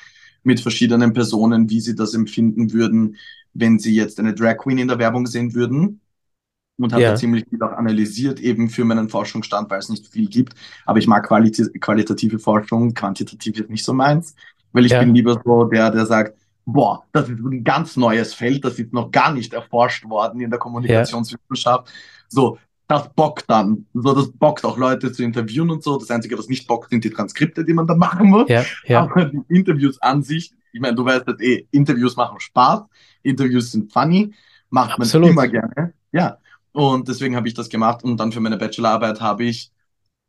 mit verschiedenen Personen, wie sie das empfinden würden, wenn sie jetzt eine Drag Queen in der Werbung sehen würden. Und habe Ja. da ziemlich viel auch analysiert, eben für meinen Forschungsstand, weil es nicht viel gibt. Aber ich mag qualiti qualitative Forschung, quantitativ ist nicht so meins, weil ich Ja. bin lieber so der, der sagt, boah, das ist ein ganz neues Feld, das ist noch gar nicht erforscht worden in der Kommunikationswissenschaft. So, das bockt dann. So, das bockt auch Leute zu interviewen und so. Das Einzige, was nicht bockt, sind die Transkripte, die man dann machen muss. Ja, ja, Aber die Interviews an sich, ich meine, du weißt das eh, Interviews machen Spaß, Interviews sind funny, macht man Absolut. immer gerne. Ja. Und deswegen habe ich das gemacht und dann für meine Bachelorarbeit habe ich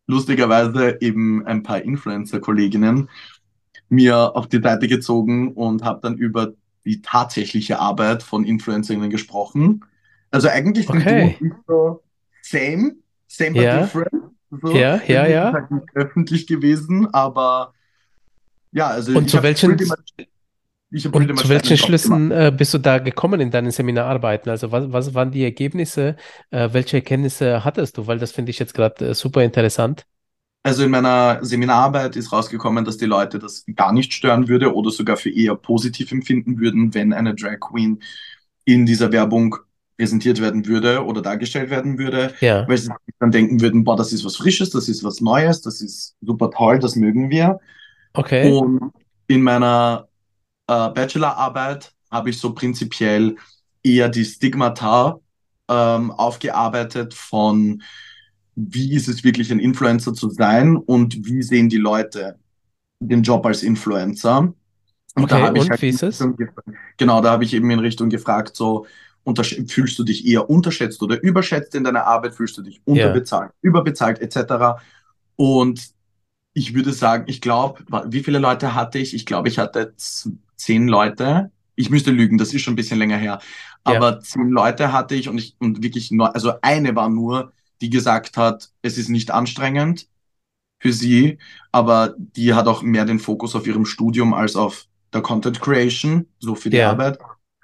lustigerweise eben ein paar Influencer-Kolleginnen mir auf die Seite gezogen und habe dann über die tatsächliche Arbeit von Influencerinnen gesprochen. Also eigentlich sind Okay. und ich so same, same but Ja. different. So. Ja, ja, ja. Halt nicht öffentlich gewesen, aber ja, also Und zu welchen- Und zu welchen. Schlüssen äh, bist du da gekommen in deinen Seminararbeiten? Also was, was waren die Ergebnisse? Äh, welche Erkenntnisse hattest du? Weil das finde ich jetzt gerade äh, super interessant. Also in meiner Seminararbeit ist rausgekommen, dass die Leute das gar nicht stören würde oder sogar für eher positiv empfinden würden, wenn eine Drag Queen in dieser Werbung präsentiert werden würde oder dargestellt werden würde, Ja, weil sie dann denken würden, boah, das ist was Frisches, das ist was Neues, das ist super toll, das mögen wir. Okay. Und in meiner äh, Bachelorarbeit habe ich so prinzipiell eher die Stigmata ähm, aufgearbeitet von, wie ist es wirklich ein Influencer zu sein und wie sehen die Leute den Job als Influencer. Und okay, da habe ich halt? Genau, da habe ich eben in Richtung gefragt, so, fühlst du dich eher unterschätzt oder überschätzt in deiner Arbeit, fühlst du dich unterbezahlt, yeah. überbezahlt etc. Und ich würde sagen, ich glaube, wie viele Leute hatte ich? Ich glaube, ich hatte zehn Leute. Ich müsste lügen, das ist schon ein bisschen länger her. Aber ja. zehn Leute hatte ich und ich und wirklich nur, also eine war nur, die gesagt hat, es ist nicht anstrengend für sie, aber die hat auch mehr den Fokus auf ihrem Studium als auf der Content Creation, so für die ja. Arbeit.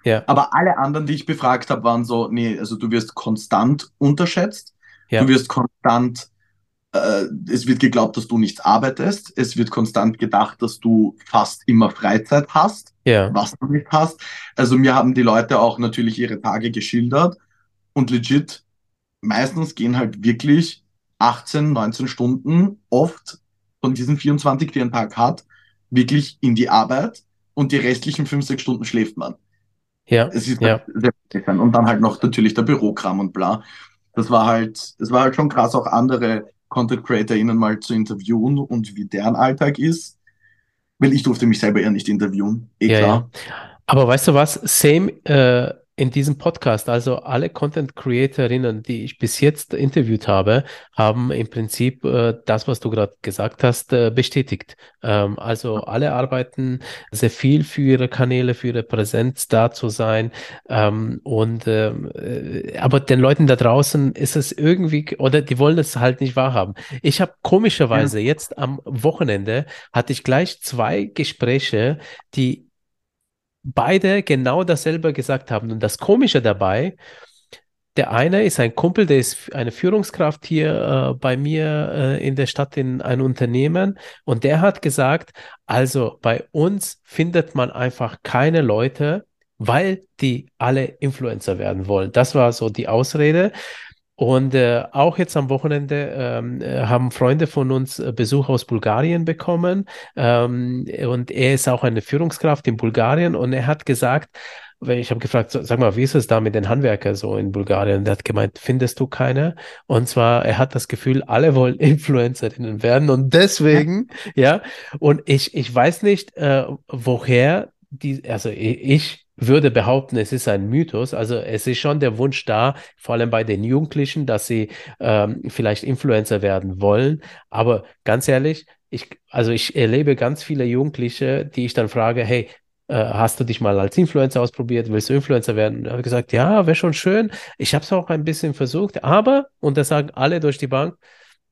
Ja. Aber alle anderen, die ich befragt habe, waren so, nee, also du wirst konstant unterschätzt, ja. du wirst konstant, es wird geglaubt, dass du nichts arbeitest, es wird konstant gedacht, dass du fast immer Freizeit hast, ja. was du nicht hast. Also mir haben die Leute auch natürlich ihre Tage geschildert und legit, meistens gehen halt wirklich 18, 19 Stunden oft von diesen 24, die ein Tag hat, wirklich in die Arbeit und die restlichen 5, 6 Stunden schläft man. Ja. Es ist ja. Halt Und dann halt noch natürlich der Bürokram und bla. Das war halt, das war halt schon krass, auch andere Content CreatorInnen mal zu interviewen und wie deren Alltag ist. Weil ich durfte mich selber eher nicht interviewen. Eh ja, klar. Ja. Aber weißt du was? Same, äh, in diesem Podcast, also alle Content Creatorinnen, die ich bis jetzt interviewt habe, haben im Prinzip äh, das, was du gerade gesagt hast, äh, bestätigt. Ähm, also alle arbeiten sehr viel für ihre Kanäle, für ihre Präsenz da zu sein. Ähm, und ähm, äh, aber den Leuten da draußen ist es irgendwie, oder die wollen es halt nicht wahrhaben. Ich habe komischerweise ja. jetzt am Wochenende hatte ich gleich zwei Gespräche, die beide genau dasselbe gesagt haben. Und das Komische dabei, der eine ist ein Kumpel, der ist eine Führungskraft hier äh, bei mir äh, in der Stadt in einem Unternehmen und der hat gesagt, also bei uns findet man einfach keine Leute, weil die alle Influencer werden wollen. Das war so die Ausrede. Und äh, auch jetzt am Wochenende ähm, äh, haben Freunde von uns äh, Besuch aus Bulgarien bekommen. Ähm, und er ist auch eine Führungskraft in Bulgarien und er hat gesagt, ich habe gefragt, sag mal, wie ist es da mit den Handwerkern so in Bulgarien? Der hat gemeint, findest du keine? Und zwar, er hat das Gefühl, alle wollen Influencerinnen werden und deswegen, ja, ja und ich, ich weiß nicht, äh, woher die, also ich würde behaupten, es ist ein Mythos. Also es ist schon der Wunsch da, vor allem bei den Jugendlichen, dass sie ähm, vielleicht Influencer werden wollen. Aber ganz ehrlich, ich, also ich erlebe ganz viele Jugendliche, die ich dann frage, hey, äh, hast du dich mal als Influencer ausprobiert? Willst du Influencer werden? Ich habe gesagt, ja, wäre schon schön. Ich habe es auch ein bisschen versucht, aber, und das sagen alle durch die Bank,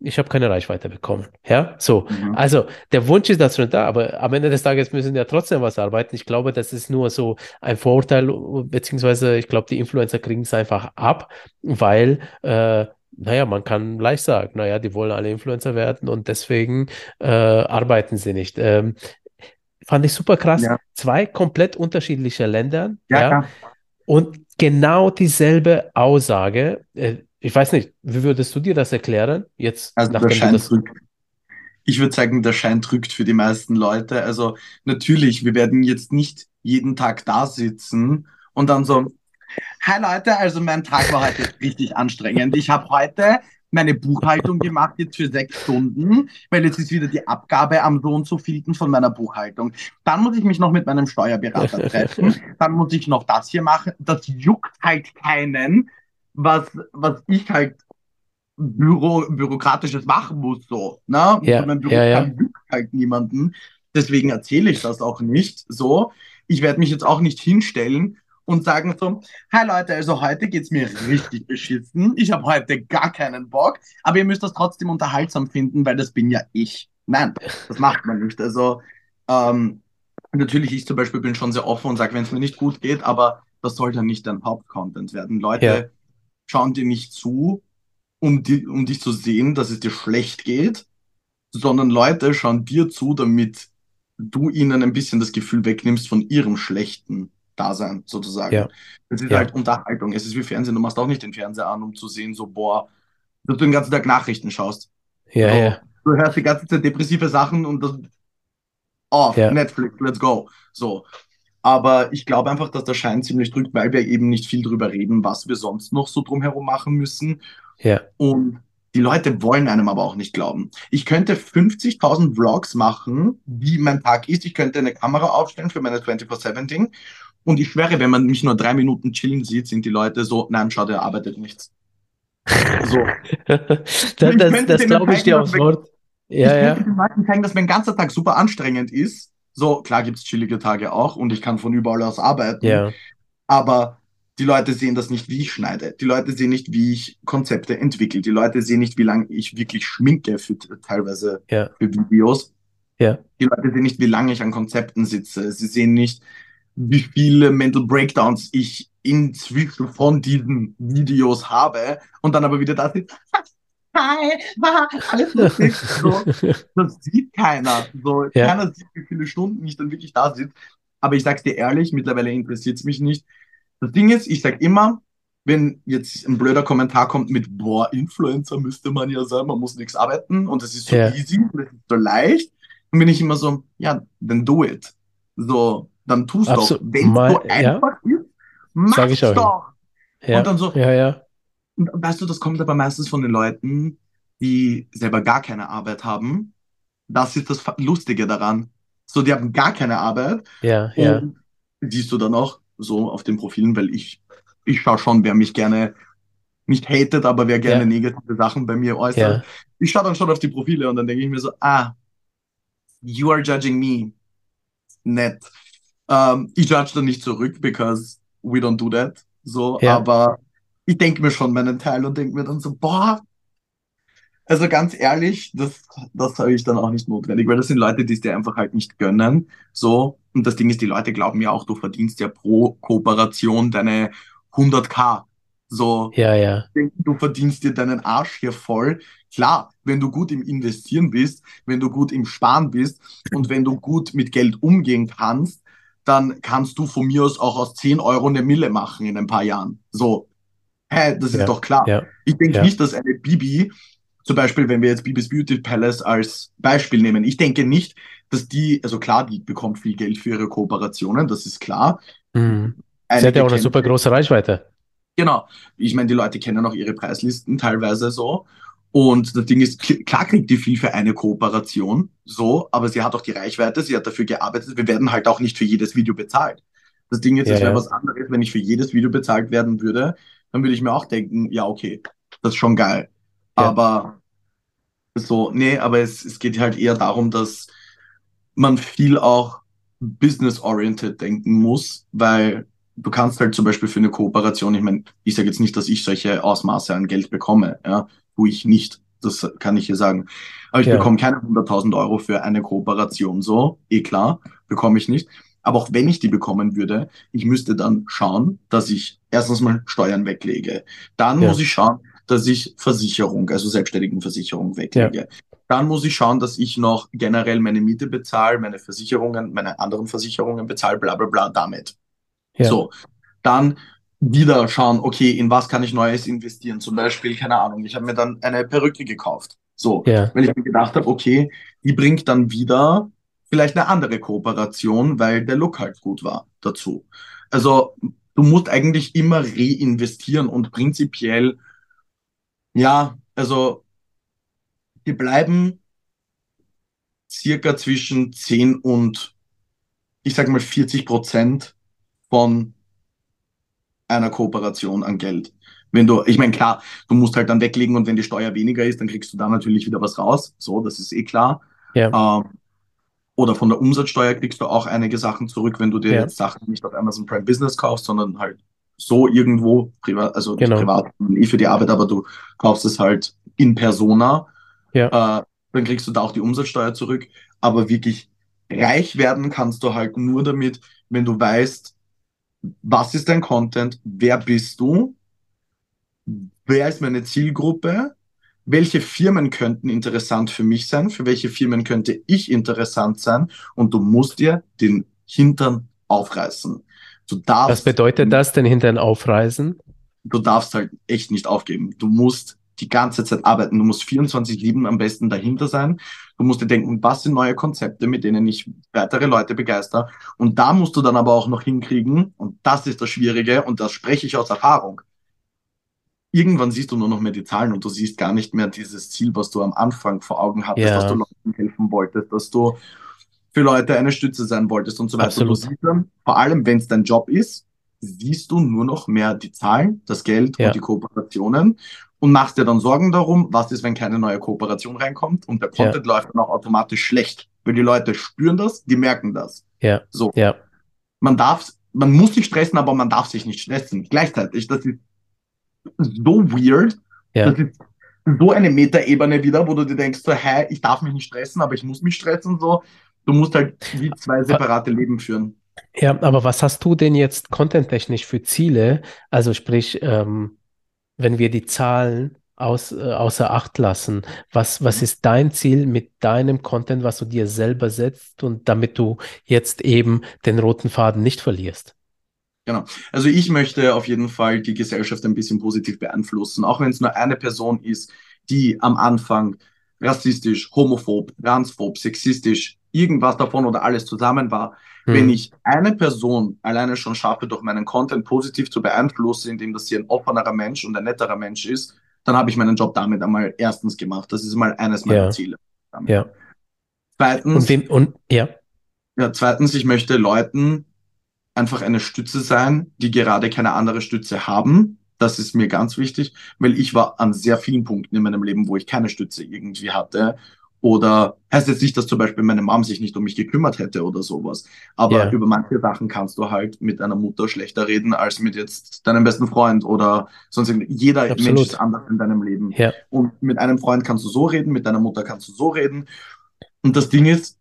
ich habe keine Reichweite bekommen. Ja, so. Mhm. Also der Wunsch ist dazu da, aber am Ende des Tages müssen ja trotzdem was arbeiten. Ich glaube, das ist nur so ein Vorteil, beziehungsweise ich glaube, die Influencer kriegen es einfach ab, weil äh, naja, man kann leicht sagen, naja, die wollen alle Influencer werden und deswegen äh, arbeiten sie nicht. Ähm, fand ich super krass. Ja. Zwei komplett unterschiedliche Länder. Ja, ja. Und genau dieselbe Aussage. Äh, ich weiß nicht, wie würdest du dir das erklären? Jetzt, also der Schein drückt. Ich würde sagen, der Schein drückt für die meisten Leute. Also natürlich, wir werden jetzt nicht jeden Tag da sitzen und dann so, hi Leute, also mein Tag war heute richtig anstrengend. Ich habe heute meine Buchhaltung gemacht jetzt für sechs Stunden, weil jetzt ist wieder die Abgabe am so und so vielten von meiner Buchhaltung. Dann muss ich mich noch mit meinem Steuerberater treffen. Dann muss ich noch das hier machen. Das juckt halt keinen, was, was ich halt Büro, bürokratisches machen muss, so. Ne? Ja, mein Büro ja, ja. halt niemanden. Deswegen erzähle ich das auch nicht so. Ich werde mich jetzt auch nicht hinstellen und sagen so, hi Leute, also heute geht's mir richtig beschissen. Ich habe heute gar keinen Bock, aber ihr müsst das trotzdem unterhaltsam finden, weil das bin ja ich. Nein, das macht man nicht. Also ähm, natürlich, ich zum Beispiel bin schon sehr offen und sage, wenn es mir nicht gut geht, aber das soll dann nicht dein Hauptcontent werden. Leute, ja schauen dir nicht zu, um, die, um dich zu sehen, dass es dir schlecht geht, sondern Leute schauen dir zu, damit du ihnen ein bisschen das Gefühl wegnimmst von ihrem schlechten Dasein sozusagen. Ja. Das ist ja. halt Unterhaltung. Es ist wie Fernsehen. Du machst auch nicht den Fernseher an, um zu sehen, so, boah, dass du den ganzen Tag Nachrichten schaust. Ja, so, ja. Du hörst die ganze Zeit depressive Sachen und das off, ja. Netflix, let's go. So. Aber ich glaube einfach, dass der Schein ziemlich drückt, weil wir eben nicht viel drüber reden, was wir sonst noch so drumherum machen müssen. Ja. Und die Leute wollen einem aber auch nicht glauben. Ich könnte 50.000 Vlogs machen, wie mein Tag ist. Ich könnte eine Kamera aufstellen für meine 24-7-Ding. Und ich schwöre, wenn man mich nur drei Minuten chillen sieht, sind die Leute so, nein, schau, der arbeitet nichts. So. das das, das glaube ich dir aufs Wort. Ja, ich ja. könnte den Leuten zeigen, dass mein ganzer Tag super anstrengend ist. So, klar gibt es chillige Tage auch und ich kann von überall aus arbeiten. Ja. Aber die Leute sehen das nicht, wie ich schneide. Die Leute sehen nicht, wie ich Konzepte entwickle. Die Leute sehen nicht, wie lange ich wirklich schminke für teilweise ja. für Videos. Ja. Die Leute sehen nicht, wie lange ich an Konzepten sitze. Sie sehen nicht, wie viele Mental Breakdowns ich inzwischen von diesen Videos habe und dann aber wieder da sitze. Hi, alles lustig. So, das sieht keiner. So, ja. Keiner sieht, wie viele Stunden ich dann wirklich da sitze. Aber ich sag's dir ehrlich, mittlerweile interessiert es mich nicht. Das Ding ist, ich sag immer, wenn jetzt ein blöder Kommentar kommt mit, boah, Influencer müsste man ja sein, man muss nichts arbeiten und es ist so ja. easy, das ist so leicht, dann bin ich immer so, ja, dann do it. So, dann tust doch. Wenn es so einfach ja. ist, mach's doch. Ja. Und dann so, ja, ja. Und weißt du, das kommt aber meistens von den Leuten, die selber gar keine Arbeit haben. Das ist das Lustige daran. So, die haben gar keine Arbeit. Ja, ja. Siehst du dann auch so auf den Profilen, weil ich, ich schaue schon, wer mich gerne nicht hatet, aber wer gerne ja. negative Sachen bei mir äußert. Ja. Ich schaue dann schon auf die Profile und dann denke ich mir so, ah, you are judging me. Nett. Um, ich judge dann nicht zurück, because we don't do that. So, ja. aber ich denke mir schon meinen Teil und denke mir dann so, boah, also ganz ehrlich, das, das habe ich dann auch nicht notwendig, weil das sind Leute, die es dir einfach halt nicht gönnen. So, und das Ding ist, die Leute glauben ja auch, du verdienst ja pro Kooperation deine 100k. So, ja, ja. du verdienst dir deinen Arsch hier voll. Klar, wenn du gut im Investieren bist, wenn du gut im Sparen bist und wenn du gut mit Geld umgehen kannst, dann kannst du von mir aus auch aus 10 Euro eine Mille machen in ein paar Jahren. So, hä, das ist ja, doch klar. Ja, ich denke ja. nicht, dass eine Bibi, zum Beispiel, wenn wir jetzt Bibis Beauty Palace als Beispiel nehmen, ich denke nicht, dass die, also klar, die bekommt viel Geld für ihre Kooperationen, das ist klar. Mhm. Sie hat ja auch eine super große Reichweite. Genau. Ich meine, die Leute kennen auch ihre Preislisten teilweise so. Und das Ding ist, klar kriegt die viel für eine Kooperation, so, aber sie hat auch die Reichweite, sie hat dafür gearbeitet. Wir werden halt auch nicht für jedes Video bezahlt. Das Ding jetzt, ja, wäre ja. was anderes, wenn ich für jedes Video bezahlt werden würde, dann würde ich mir auch denken, ja, okay, das ist schon geil. Ja. Aber so, nee, aber es, es geht halt eher darum, dass man viel auch business-oriented denken muss, weil du kannst halt zum Beispiel für eine Kooperation, ich meine, ich sage jetzt nicht, dass ich solche Ausmaße an Geld bekomme, ja, wo ich nicht, das kann ich hier sagen. Aber ich ja. bekomme keine 100.000 Euro für eine Kooperation, so, eh klar, bekomme ich nicht. Aber auch wenn ich die bekommen würde, ich müsste dann schauen, dass ich erstens mal Steuern weglege. Dann ja. muss ich schauen, dass ich Versicherung, also Selbstständigenversicherung weglege. Ja. Dann muss ich schauen, dass ich noch generell meine Miete bezahle, meine Versicherungen, meine anderen Versicherungen bezahle, bla bla bla damit. Ja. So, dann wieder schauen, okay, in was kann ich Neues investieren? Zum Beispiel, keine Ahnung, ich habe mir dann eine Perücke gekauft. So, ja. weil ich mir gedacht habe, okay, die bringt dann wieder vielleicht eine andere Kooperation, weil der Look halt gut war dazu. Also du musst eigentlich immer reinvestieren und prinzipiell, ja, also die bleiben circa zwischen 10 und ich sag mal 40 Prozent von einer Kooperation an Geld. Wenn du, ich meine, klar, du musst halt dann weglegen und wenn die Steuer weniger ist, dann kriegst du da natürlich wieder was raus. So, das ist eh klar. Ja. Ähm, oder von der Umsatzsteuer kriegst du auch einige Sachen zurück, wenn du dir Ja. jetzt Sachen nicht auf Amazon Prime Business kaufst, sondern halt so irgendwo privat, also Genau. nicht privat, sondern eh für die Arbeit, aber du kaufst es halt in Persona, Ja. äh, dann kriegst du da auch die Umsatzsteuer zurück. Aber wirklich reich werden kannst du halt nur damit, wenn du weißt, was ist dein Content, wer bist du, wer ist meine Zielgruppe, welche Firmen könnten interessant für mich sein, für welche Firmen könnte ich interessant sein und du musst dir den Hintern aufreißen. Du darfst, Was bedeutet das, den Hintern aufreißen? du darfst halt echt nicht aufgeben. Du musst die ganze Zeit arbeiten. Du musst 24-7 am besten dahinter sein. Du musst dir denken, was sind neue Konzepte, mit denen ich weitere Leute begeister. Und da musst du dann aber auch noch hinkriegen, und das ist das Schwierige, und das spreche ich aus Erfahrung. Irgendwann siehst du nur noch mehr die Zahlen und du siehst gar nicht mehr dieses Ziel, was du am Anfang vor Augen hattest, ja. dass du Leuten helfen wolltest, dass du für Leute eine Stütze sein wolltest und so weiter. Absolut. Und dann, vor allem, wenn es dein Job ist, siehst du nur noch mehr die Zahlen, das Geld ja. und die Kooperationen und machst dir dann Sorgen darum, was ist, wenn keine neue Kooperation reinkommt und der Content ja. läuft dann auch automatisch schlecht, weil die Leute spüren das, die merken das. Ja. So. Ja. Man darf, man muss sich stressen, aber man darf sich nicht stressen. Gleichzeitig, das ist so weird. Ja. Das ist so eine Metaebene wieder, wo du dir denkst, so, hey, ich darf mich nicht stressen, aber ich muss mich stressen, so. Du musst halt wie zwei separate Leben führen. Ja, aber was hast du denn jetzt contenttechnisch für Ziele? Also sprich, ähm, wenn wir die Zahlen aus, äh, außer Acht lassen, was, was ist dein Ziel mit deinem Content, was du dir selber setzt und damit du jetzt eben den roten Faden nicht verlierst? Genau. Also ich möchte auf jeden Fall die Gesellschaft ein bisschen positiv beeinflussen, auch wenn es nur eine Person ist, die am Anfang rassistisch, homophob, transphob, sexistisch, irgendwas davon oder alles zusammen war. Hm. Wenn ich eine Person alleine schon schaffe, durch meinen Content positiv zu beeinflussen, indem dass sie ein offenerer Mensch und ein netterer Mensch ist, dann habe ich meinen Job damit einmal erstens gemacht. Das ist mal eines meiner ja. Ziele. Ja. Zweitens, und, wem, und ja. Ja, zweitens, ich möchte Leuten einfach eine Stütze sein, die gerade keine andere Stütze haben. Das ist mir ganz wichtig, weil ich war an sehr vielen Punkten in meinem Leben, wo ich keine Stütze irgendwie hatte. Oder heißt jetzt nicht, dass zum Beispiel meine Mom sich nicht um mich gekümmert hätte oder sowas. Aber yeah. über manche Sachen kannst du halt mit einer Mutter schlechter reden als mit jetzt deinem besten Freund oder sonst irgendwie. Jeder Absolut. Mensch ist anders in deinem Leben. Yeah. Und mit einem Freund kannst du so reden, mit deiner Mutter kannst du so reden. Und das Ding ist,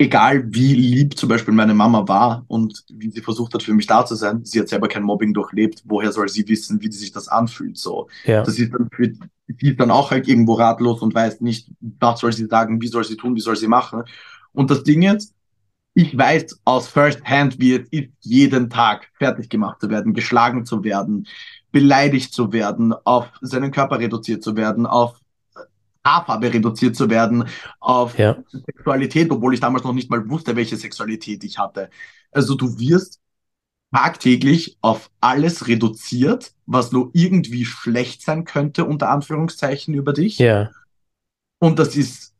egal wie lieb zum Beispiel meine Mama war und wie sie versucht hat, für mich da zu sein, sie hat selber kein Mobbing durchlebt. Woher soll sie wissen, wie sich das anfühlt? So, ja. das ist dann für die ist dann auch halt irgendwo ratlos und weiß nicht, was soll sie sagen, wie soll sie tun, wie soll sie machen. Und das Ding jetzt, ich weiß aus First Hand, wie es ist, jeden Tag fertig gemacht zu werden, geschlagen zu werden, beleidigt zu werden, auf seinen Körper reduziert zu werden, auf Haarfarbe reduziert zu werden, auf ja. Sexualität, obwohl ich damals noch nicht mal wusste, welche Sexualität ich hatte. Also du wirst tagtäglich auf alles reduziert, was nur irgendwie schlecht sein könnte, unter Anführungszeichen über dich. Ja. Und das ist,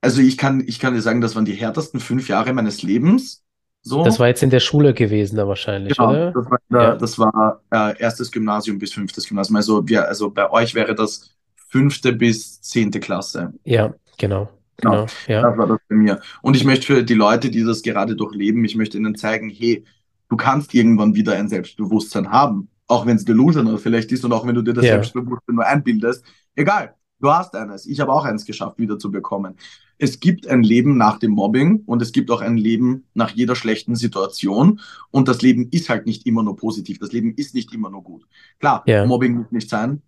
also ich kann, ich kann dir sagen, das waren die härtesten fünf Jahre meines Lebens. So. Das war jetzt in der Schule gewesen, da wahrscheinlich, genau, oder? Das war, ja. das war äh, erstes Gymnasium bis fünftes Gymnasium. Also, wir, also bei euch wäre das fünfte bis zehnte Klasse. Ja, genau. Genau, ja. Das war das bei mir. Und ich möchte für die Leute, die das gerade durchleben, ich möchte ihnen zeigen, hey, du kannst irgendwann wieder ein Selbstbewusstsein haben. Auch wenn es delusional vielleicht ist und auch wenn du dir das ja. Selbstbewusstsein nur einbildest. Egal, du hast eines. Ich habe auch eins geschafft, wieder zu bekommen. Es gibt ein Leben nach dem Mobbing und es gibt auch ein Leben nach jeder schlechten Situation. Und das Leben ist halt nicht immer nur positiv. Das Leben ist nicht immer nur gut. Klar, ja. Mobbing muss nicht sein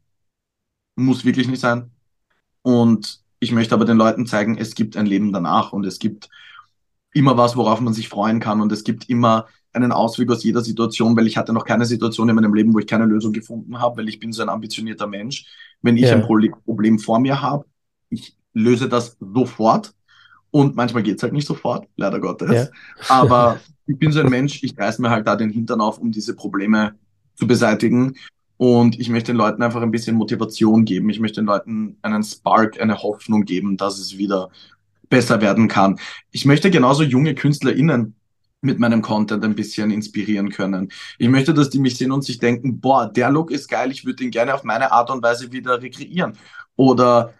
muss wirklich nicht sein. Und ich möchte aber den Leuten zeigen, es gibt ein Leben danach und es gibt immer was, worauf man sich freuen kann und es gibt immer einen Ausweg aus jeder Situation, weil ich hatte noch keine Situation in meinem Leben, wo ich keine Lösung gefunden habe, weil ich bin so ein ambitionierter Mensch. Wenn ich ja. ein Problem vor mir habe, ich löse das sofort und manchmal geht es halt nicht sofort, leider Gottes. Ja. Aber ich bin so ein Mensch, ich reiß mir halt da den Hintern auf, um diese Probleme zu beseitigen. Und ich möchte den Leuten einfach ein bisschen Motivation geben. Ich möchte den Leuten einen Spark, eine Hoffnung geben, dass es wieder besser werden kann. Ich möchte genauso junge KünstlerInnen mit meinem Content ein bisschen inspirieren können. Ich möchte, dass die mich sehen und sich denken, boah, der Look ist geil, ich würde ihn gerne auf meine Art und Weise wieder rekreieren. Oder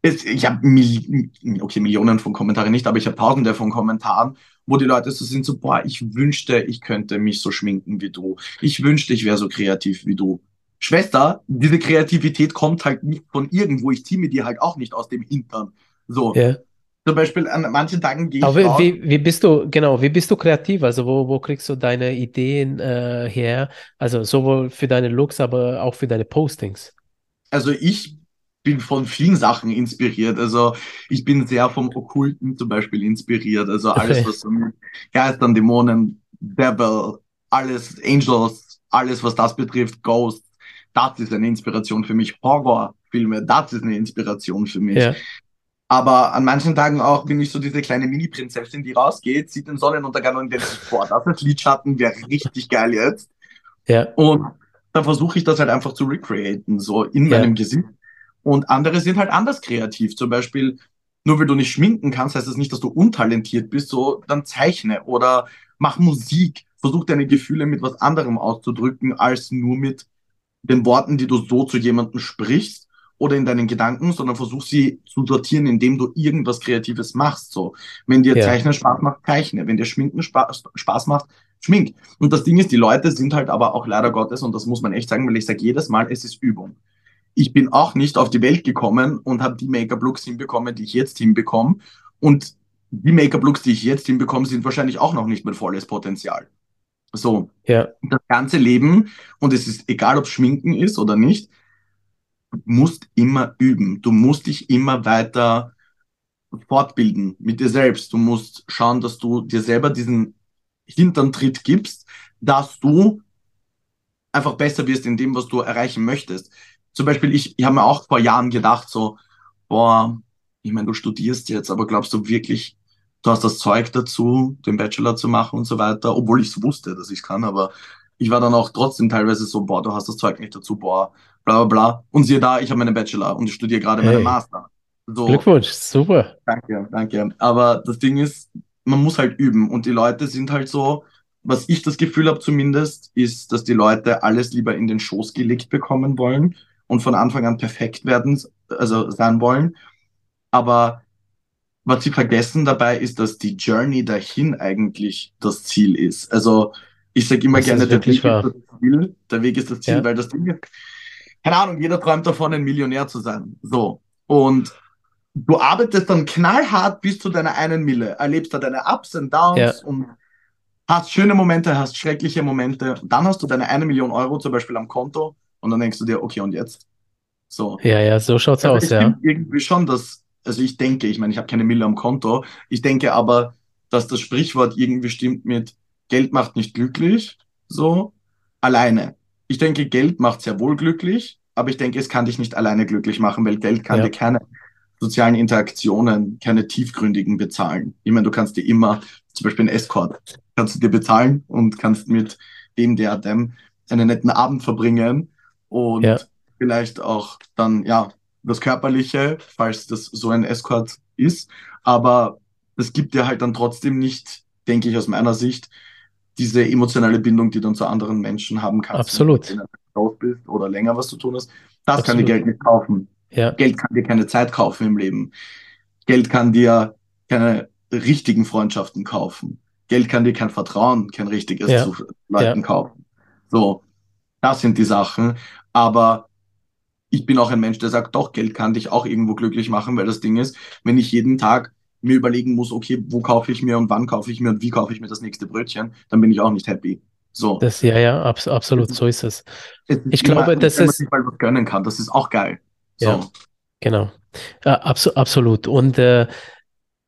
es, ich habe Mil okay, Millionen von Kommentaren nicht, aber ich habe tausende von Kommentaren, wo die Leute so sind, so, boah, ich wünschte, ich könnte mich so schminken wie du. Ich wünschte, ich wäre so kreativ wie du. Schwester, diese Kreativität kommt halt nicht von irgendwo. Ich ziehe mir die halt auch nicht aus dem Hintern. So. Ja. Zum Beispiel an manchen Tagen gehe ich. Aber wie, wie bist du, genau, wie bist du kreativ? Also wo, wo kriegst du deine Ideen äh, her? Also sowohl für deine Looks, aber auch für deine Postings. Also ich bin von vielen Sachen inspiriert. Also ich bin sehr vom Okkulten zum Beispiel inspiriert. Also alles, was so mit Geistern, Dämonen, Devil, alles, Angels, alles, was das betrifft, Ghosts, das ist eine Inspiration für mich. Horrorfilme, das ist eine Inspiration für mich. Ja. Aber an manchen Tagen auch bin ich so diese kleine Mini-Prinzessin, die rausgeht, sieht den Sonnenuntergang und denkt sich, boah, das ist Lidschatten wäre richtig geil jetzt. Ja. Und dann versuche ich das halt einfach zu recreaten, so in ja. meinem Gesicht. Und andere sind halt anders kreativ. Zum Beispiel, nur weil du nicht schminken kannst, heißt das nicht, dass du untalentiert bist, so dann zeichne oder mach Musik. Versuch deine Gefühle mit was anderem auszudrücken, als nur mit den Worten, die du so zu jemandem sprichst oder in deinen Gedanken, sondern versuch sie zu sortieren, indem du irgendwas Kreatives machst. So, wenn dir ja. Zeichnen Spaß macht, zeichne. Wenn dir Schminken Spaß, Spaß macht, schmink. Und das Ding ist, die Leute sind halt aber auch leider Gottes, und das muss man echt sagen, weil ich sage jedes Mal, es ist Übung. Ich bin auch nicht auf die Welt gekommen und habe die Make-up-Looks hinbekommen, die ich jetzt hinbekomme. Und die Make-up-Looks, die ich jetzt hinbekomme, sind wahrscheinlich auch noch nicht mein volles Potenzial. So, ja. das ganze Leben, und es ist egal, ob Schminken ist oder nicht, du musst immer üben. Du musst dich immer weiter fortbilden mit dir selbst. Du musst schauen, dass du dir selber diesen Hinterntritt gibst, dass du einfach besser wirst in dem, was du erreichen möchtest. Zum Beispiel, ich, ich habe mir auch vor Jahren gedacht, so, boah, ich meine, du studierst jetzt, aber glaubst du wirklich, du hast das Zeug dazu, den Bachelor zu machen und so weiter, obwohl ich es wusste, dass ich es kann, aber ich war dann auch trotzdem teilweise so, boah, du hast das Zeug nicht dazu, boah, bla bla bla. Und siehe da, ich habe meinen Bachelor und ich studiere gerade hey. meinen Master. So, Glückwunsch, super. Danke, danke. Aber das Ding ist, man muss halt üben und die Leute sind halt so, was ich das Gefühl habe zumindest, ist, dass die Leute alles lieber in den Schoß gelegt bekommen wollen und von Anfang an perfekt werden, also sein wollen. Aber was sie vergessen dabei ist, dass die Journey dahin eigentlich das Ziel ist. Also ich sage immer das gerne, der Weg wahr. ist das Ziel. Der Weg ist das Ziel, ja. weil das Ding keine Ahnung, jeder träumt davon, ein Millionär zu sein. So. Und du arbeitest dann knallhart bis zu deiner einen Mille, erlebst da deine Ups und Downs ja. und hast schöne Momente, hast schreckliche Momente. Dann hast du deine eine Million Euro zum Beispiel am Konto und dann denkst du dir, okay, und jetzt? So. Ja, ja, so schaut's also aus, ja. Irgendwie schon, dass, also ich denke, ich meine, ich habe keine Mille am Konto, ich denke aber, dass das Sprichwort irgendwie stimmt mit Geld macht nicht glücklich, so alleine. Ich denke, Geld macht sehr wohl glücklich, aber ich denke, es kann dich nicht alleine glücklich machen, weil Geld kann ja. dir keine sozialen Interaktionen, keine tiefgründigen bezahlen. Ich meine, du kannst dir immer, zum Beispiel ein Escort, kannst du dir bezahlen und kannst mit dem, der dem einen netten Abend verbringen und ja. vielleicht auch dann, ja, das Körperliche, falls das so ein Escort ist. Aber es gibt dir halt dann trotzdem nicht, denke ich aus meiner Sicht, diese emotionale Bindung, die du dann zu anderen Menschen haben kannst. Absolut. Wenn du bist oder länger was zu tun hast. Das Absolut. kann dir Geld nicht kaufen. Ja. Geld kann dir keine Zeit kaufen im Leben. Geld kann dir keine richtigen Freundschaften kaufen. Geld kann dir kein Vertrauen, kein richtiges ja. zu Leuten ja. kaufen. So, das sind die Sachen. Aber ich bin auch ein Mensch, der sagt, doch, Geld kann dich auch irgendwo glücklich machen, weil das Ding ist, wenn ich jeden Tag mir überlegen muss, okay, wo kaufe ich mir und wann kaufe ich mir und wie kaufe ich mir das nächste Brötchen, dann bin ich auch nicht happy. So. Das, ja, ja, abs absolut, so ist es. es ich glaube, das ist. Wenn man sich mal was gönnen kann, das ist auch geil. So. Ja, genau. Ja, abso absolut. Und äh,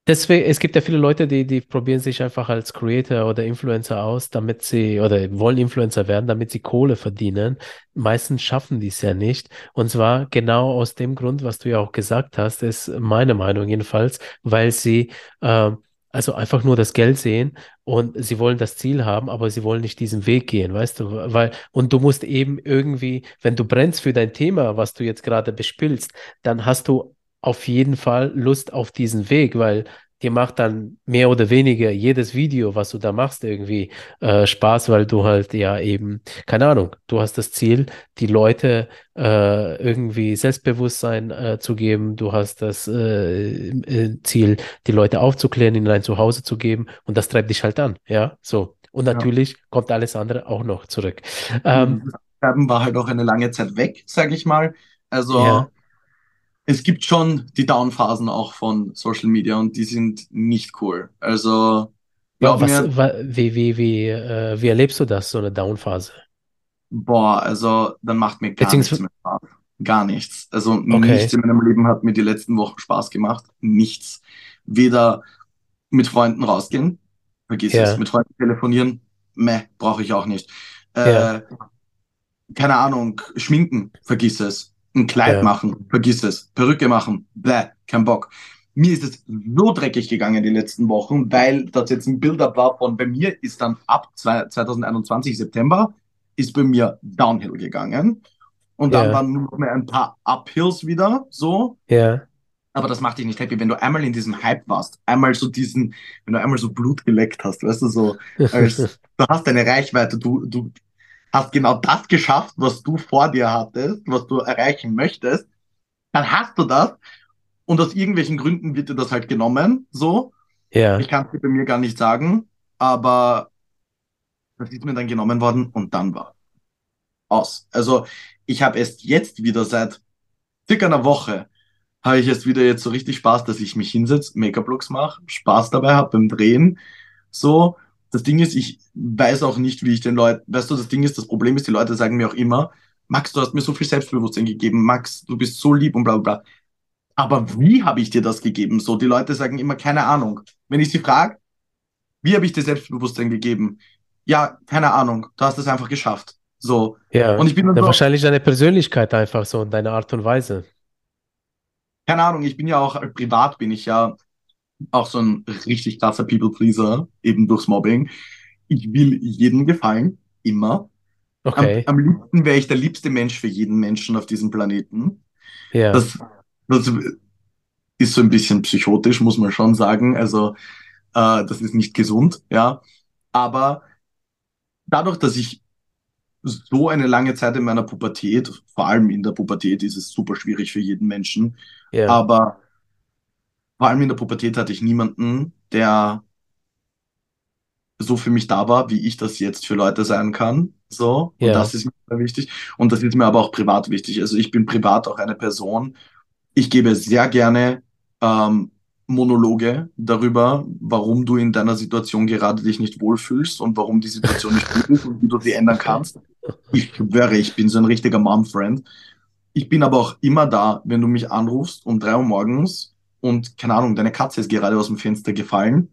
Deswegen, es gibt ja viele Leute, die, die probieren sich einfach als Creator oder Influencer aus, damit sie oder wollen Influencer werden, damit sie Kohle verdienen. Meistens schaffen die es ja nicht. Und zwar genau aus dem Grund, was du ja auch gesagt hast, ist meine Meinung jedenfalls, weil sie äh, also einfach nur das Geld sehen und sie wollen das Ziel haben, aber sie wollen nicht diesen Weg gehen, weißt du? Weil, und du musst eben irgendwie, wenn du brennst für dein Thema, was du jetzt gerade bespielst, dann hast du auf jeden Fall Lust auf diesen Weg, weil dir macht dann mehr oder weniger jedes Video, was du da machst, irgendwie äh, Spaß, weil du halt ja eben, keine Ahnung, du hast das Ziel, die Leute äh, irgendwie Selbstbewusstsein äh, zu geben, du hast das äh, äh, Ziel, die Leute aufzuklären, ihnen ein Zuhause zu geben und das treibt dich halt an, ja, so. Und natürlich ja. kommt alles andere auch noch zurück. Ähm, war halt auch eine lange Zeit weg, sag ich mal. Also ja es gibt schon die Downphasen auch von Social Media und die sind nicht cool. Also, glaub was, mir, wie, wie, wie, äh, wie erlebst du das, so eine Downphase? Boah, also dann macht mir gar nichts mehr Spaß. Gar nichts. Also okay. nichts in meinem Leben hat mir die letzten Wochen Spaß gemacht. Nichts. Weder mit Freunden rausgehen, vergiss ja. es, mit Freunden telefonieren, meh, brauche ich auch nicht. Äh, ja keine Ahnung, schminken, vergiss es. Ein Kleid Ja, machen, vergiss es. Perücke machen, bläh, kein Bock. Mir ist es so dreckig gegangen die letzten Wochen, weil das jetzt ein Build-up war von, bei mir ist dann ab 2021 September, ist bei mir Downhill gegangen. Und dann ja, waren nur mehr ein paar Uphills wieder, so. ja, Aber das macht dich nicht happy, wenn du einmal in diesem Hype warst, einmal so diesen, wenn du einmal so Blut geleckt hast, weißt du, so, als, du hast deine Reichweite, du, du hast genau das geschafft, was du vor dir hattest, was du erreichen möchtest, dann hast du das und aus irgendwelchen Gründen wird dir das halt genommen, so. Ich ja, kann es dir bei mir gar nicht sagen, aber das ist mir dann genommen worden und dann war aus. Also ich habe erst jetzt wieder seit circa einer Woche habe ich erst wieder jetzt so richtig Spaß, dass ich mich hinsetze, Make-up-Looks mache, Spaß dabei habe beim Drehen. So, das Ding ist, ich weiß auch nicht, wie ich den Leuten, weißt du, das Ding ist, das Problem ist, die Leute sagen mir auch immer, Max, du hast mir so viel Selbstbewusstsein gegeben, Max, du bist so lieb und bla bla bla. Aber wie habe ich dir das gegeben? So, die Leute sagen immer, keine Ahnung. Wenn ich sie frage, wie habe ich dir Selbstbewusstsein gegeben? Ja, keine Ahnung, du hast es einfach geschafft. So. Und ja. ich bin dann so, wahrscheinlich deine Persönlichkeit einfach so und deine Art und Weise. keine Ahnung, ich bin ja auch, privat bin ich ja auch so ein richtig krasser People-Pleaser, eben durchs Mobbing. Ich will jedem gefallen, immer. Am, Okay, am liebsten wäre ich der liebste Mensch für jeden Menschen auf diesem Planeten. ja, Das, das ist so ein bisschen psychotisch, muss man schon sagen. Also, äh, das ist nicht gesund, ja. Aber dadurch, dass ich so eine lange Zeit in meiner Pubertät, vor allem in der Pubertät ist es super schwierig für jeden Menschen, ja, aber vor allem in der Pubertät hatte ich niemanden, der so für mich da war, wie ich das jetzt für Leute sein kann. So, und das ist mir wichtig. Und das ist mir aber auch privat wichtig. Also ich bin privat auch eine Person. Ich gebe sehr gerne ähm, Monologe darüber, warum du in deiner Situation gerade dich nicht wohlfühlst und warum die Situation nicht gut ist und wie du sie ändern kannst. Ich schwöre, ich bin so ein richtiger Mom-Friend. Ich bin aber auch immer da, wenn du mich anrufst um drei Uhr morgens und keine Ahnung, deine Katze ist gerade aus dem Fenster gefallen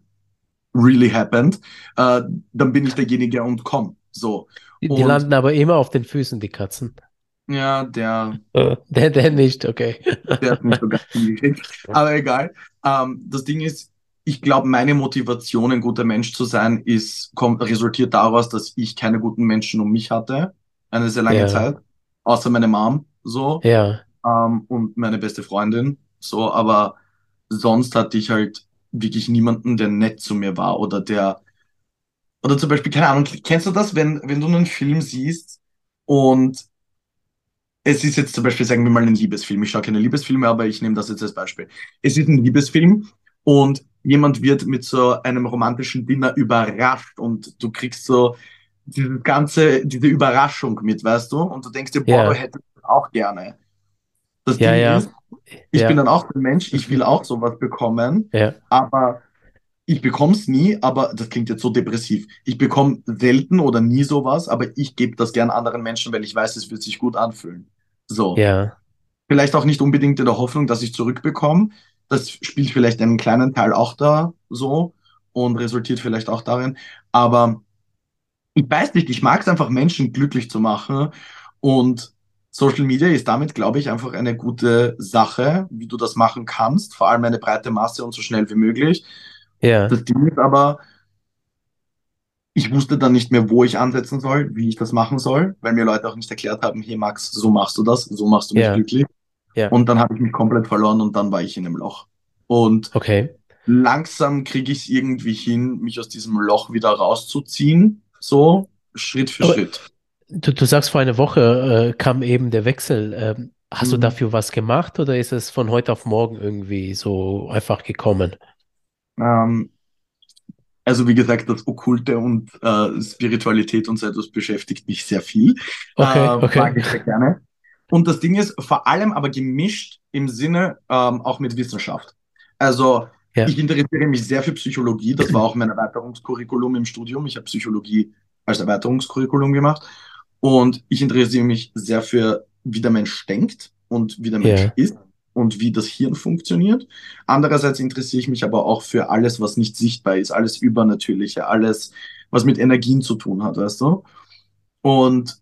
really happened, äh, dann bin ich derjenige und komm. So. Die, die Und landen aber immer auf den Füßen, die Katzen. ja, der, Äh, Der, der nicht, okay. der hat nicht so ganz hingekriegt. Aber egal. Ähm, das Ding ist, ich glaube, meine Motivation, ein guter Mensch zu sein, ist, kommt, resultiert daraus, dass ich keine guten Menschen um mich hatte, eine sehr lange Ja, Zeit, außer meine Mom, so, ja, ähm, und meine beste Freundin, so, aber sonst hatte ich halt wirklich niemanden, der nett zu mir war oder der Oder zum Beispiel, keine Ahnung, kennst du das, wenn, wenn du einen Film siehst und es ist jetzt zum Beispiel, sagen wir mal, ein Liebesfilm. Ich schaue keine Liebesfilme, aber ich nehme das jetzt als Beispiel. Es ist ein Liebesfilm und jemand wird mit so einem romantischen Dinner überrascht und du kriegst so diese ganze, diese Überraschung mit, weißt du? Und du denkst dir, boah, du ja, hättest das auch gerne. Das ja, Ding ja, ist, ich bin ja, dann auch ein Mensch, ich will auch sowas bekommen, ja, aber ich bekomme es nie, aber das klingt jetzt so depressiv. Ich bekomme selten oder nie sowas, aber ich gebe das gern anderen Menschen, weil ich weiß, es wird sich gut anfühlen. So. ja, Vielleicht auch nicht unbedingt in der Hoffnung, dass ich zurückbekomme. Das spielt vielleicht einen kleinen Teil auch da so und resultiert vielleicht auch darin. Aber ich weiß nicht, ich mag es einfach, Menschen glücklich zu machen. Und Social Media ist damit, glaube ich, einfach eine gute Sache, wie du das machen kannst. Vor allem eine breite Masse und so schnell wie möglich. ja, Das Ding ist aber, ich wusste dann nicht mehr, wo ich ansetzen soll, wie ich das machen soll, weil mir Leute auch nicht erklärt haben, hier Max, so machst du das, so machst du mich ja, glücklich. ja, Und dann habe ich mich komplett verloren und dann war ich in einem Loch. Und okay. langsam kriege ich es irgendwie hin, mich aus diesem Loch wieder rauszuziehen, so Schritt für Aber Schritt. Du, du sagst, vor einer Woche äh, kam eben der Wechsel. Ähm, hast du Mhm. dafür was gemacht oder ist es von heute auf morgen irgendwie so einfach gekommen? Ähm, also wie gesagt, das Okkulte und äh, Spiritualität und so etwas beschäftigt mich sehr viel. Äh, Okay, okay. mag ich sehr gerne. Und das Ding ist, vor allem aber gemischt im Sinne ähm, auch mit Wissenschaft. Also Ja, ich interessiere mich sehr für Psychologie. Das war auch mein Erweiterungskurriculum im Studium. Ich habe Psychologie als Erweiterungskurriculum gemacht. Und ich interessiere mich sehr für, wie der Mensch denkt und wie der Mensch ja, ist und wie das Hirn funktioniert. Andererseits interessiere ich mich aber auch für alles, was nicht sichtbar ist, alles Übernatürliche, alles, was mit Energien zu tun hat, weißt du? Und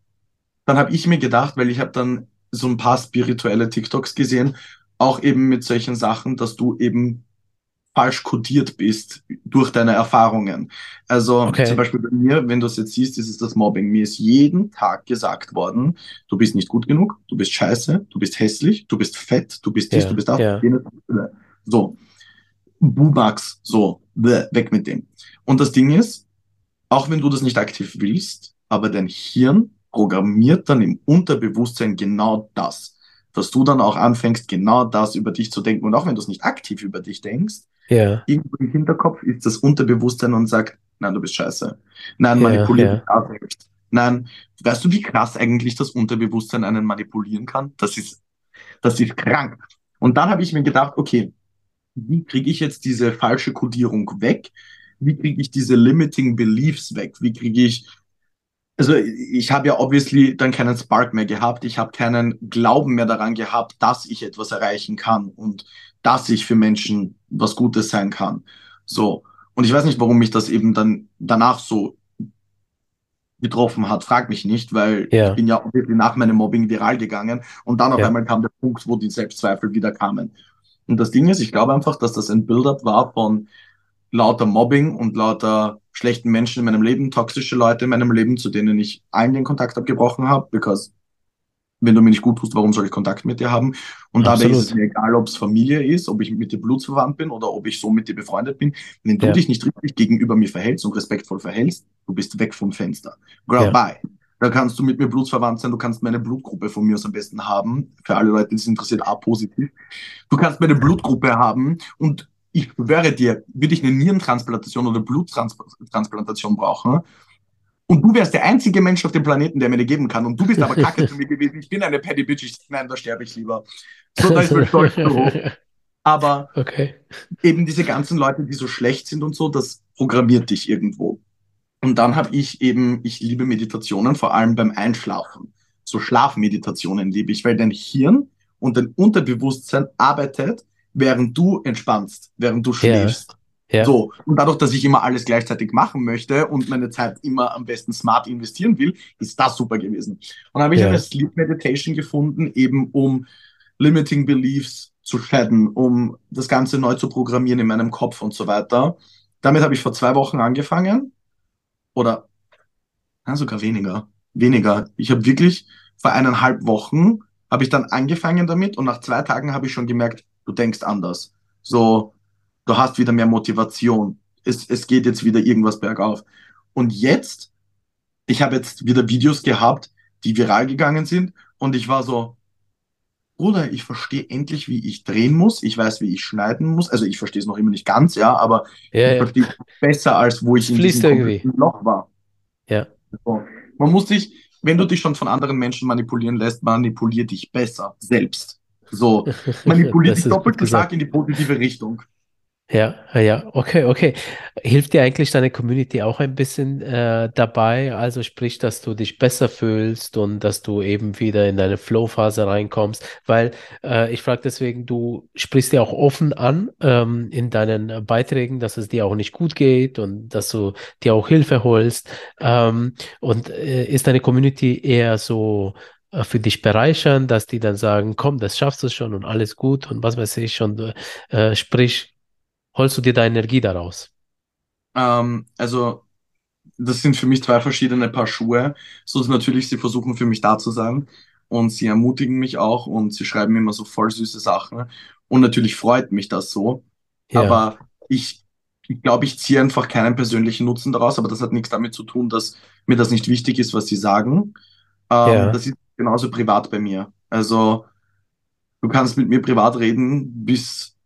dann habe ich mir gedacht, weil ich habe dann so ein paar spirituelle TikToks gesehen, auch eben mit solchen Sachen, dass du eben falsch kodiert bist durch deine Erfahrungen. Also okay. zum Beispiel bei mir, wenn du es jetzt siehst, ist es das Mobbing. Mir ist jeden Tag gesagt worden, du bist nicht gut genug, du bist scheiße, du bist hässlich, du bist fett, du bist dies, ja, du bist das. Ja. So. Bumax, so, weg mit dem. Und das Ding ist, auch wenn du das nicht aktiv willst, aber dein Hirn programmiert dann im Unterbewusstsein genau das, dass du dann auch anfängst, genau das über dich zu denken. Und auch wenn du es nicht aktiv über dich denkst, ja. irgendwo im Hinterkopf ist das Unterbewusstsein und sagt, nein, du bist scheiße. Nein, manipuliert ja, ja. selbst. Nein, weißt du, wie krass eigentlich das Unterbewusstsein einen manipulieren kann? Das ist, das ist krank. Und dann habe ich mir gedacht, okay, wie kriege ich jetzt diese falsche Kodierung weg? Wie kriege ich diese limiting beliefs weg? Wie kriege ich also ich habe ja obviously dann keinen Spark mehr gehabt. Ich habe keinen Glauben mehr daran gehabt, dass ich etwas erreichen kann und dass ich für Menschen was Gutes sein kann. So. Und ich weiß nicht, warum mich das eben dann danach so getroffen hat, frag mich nicht, weil ja. ich bin ja wirklich nach meinem Mobbing viral gegangen und dann auf ja. einmal kam der Punkt, wo die Selbstzweifel wieder kamen. Und das Ding ist, ich glaube einfach, dass das ein Build-up war von lauter Mobbing und lauter schlechten Menschen in meinem Leben, toxische Leute in meinem Leben, zu denen ich allen den Kontakt abgebrochen habe, because wenn du mir nicht gut tust, warum soll ich Kontakt mit dir haben? Und Absolut. dabei ist es mir egal, ob es Familie ist, ob ich mit dir blutsverwandt bin oder ob ich so mit dir befreundet bin. Wenn du ja. dich nicht richtig gegenüber mir verhältst und respektvoll verhältst, du bist weg vom Fenster. Girl, ja. bye. Da kannst du mit mir blutsverwandt sein, du kannst meine Blutgruppe von mir aus am besten haben. Für alle Leute, die es interessiert, A positiv. Du kannst meine Blutgruppe haben und ich schwöre dir, würde ich eine Nierentransplantation oder Bluttransplantation brauchen, und du wärst der einzige Mensch auf dem Planeten, der mir die geben kann. Und du bist aber kacke zu mir gewesen. Ich bin eine Paddy Bitch. Ich, nein, da sterbe ich lieber. So, da ist mein Stolz hoch. Aber okay. eben diese ganzen Leute, die so schlecht sind und so, das programmiert dich irgendwo. Und dann habe ich eben, ich liebe Meditationen, vor allem beim Einschlafen. So Schlafmeditationen liebe ich, weil dein Hirn und dein Unterbewusstsein arbeitet während du entspannst, während du schläfst. Ja. Ja. So. Und dadurch, dass ich immer alles gleichzeitig machen möchte und meine Zeit immer am besten smart investieren will, ist das super gewesen. Und dann habe ich ja. eine Sleep Meditation gefunden, eben um Limiting Beliefs zu shadden, um das Ganze neu zu programmieren in meinem Kopf und so weiter. Damit habe ich vor zwei Wochen angefangen. Oder ja, sogar weniger. Weniger. Ich habe wirklich vor eineinhalb Wochen habe ich dann angefangen damit und nach zwei Tagen habe ich schon gemerkt, du denkst anders. So, du hast wieder mehr Motivation. Es, es geht jetzt wieder irgendwas bergauf. Und jetzt, ich habe jetzt wieder Videos gehabt, die viral gegangen sind und ich war so, Bruder, ich verstehe endlich, wie ich drehen muss. Ich weiß, wie ich schneiden muss. Also ich verstehe es noch immer nicht ganz, ja, aber ja, ich ja. verstehe es besser, als wo ich in diesem Loch war. Ja. So. Man muss sich, wenn du dich schon von anderen Menschen manipulieren lässt, manipulier dich besser selbst. So, manipuliert dich doppelt gesagt in die positive Richtung. Ja, ja, okay, okay. Hilft dir eigentlich deine Community auch ein bisschen äh, dabei? Also sprich, dass du dich besser fühlst und dass du eben wieder in deine Flow-Phase reinkommst? Weil äh, ich frage deswegen, du sprichst dir auch offen an ähm, in deinen Beiträgen, dass es dir auch nicht gut geht und dass du dir auch Hilfe holst. Ähm, und äh, ist deine Community eher so für dich bereichern, dass die dann sagen, komm, das schaffst du schon und alles gut und was weiß ich und äh, sprich, holst du dir deine Energie daraus? Ähm, also das sind für mich zwei verschiedene Paar Schuhe. So ist natürlich, sie versuchen für mich da zu sein und sie ermutigen mich auch und sie schreiben immer so voll süße Sachen und natürlich freut mich das so. Ja. Aber ich ich glaube, ich ziehe einfach keinen persönlichen Nutzen daraus, aber das hat nichts damit zu tun, dass mir das nicht wichtig ist, was sie sagen. Ähm, ja. Das ist genauso privat bei mir. Also du kannst mit mir privat reden, bis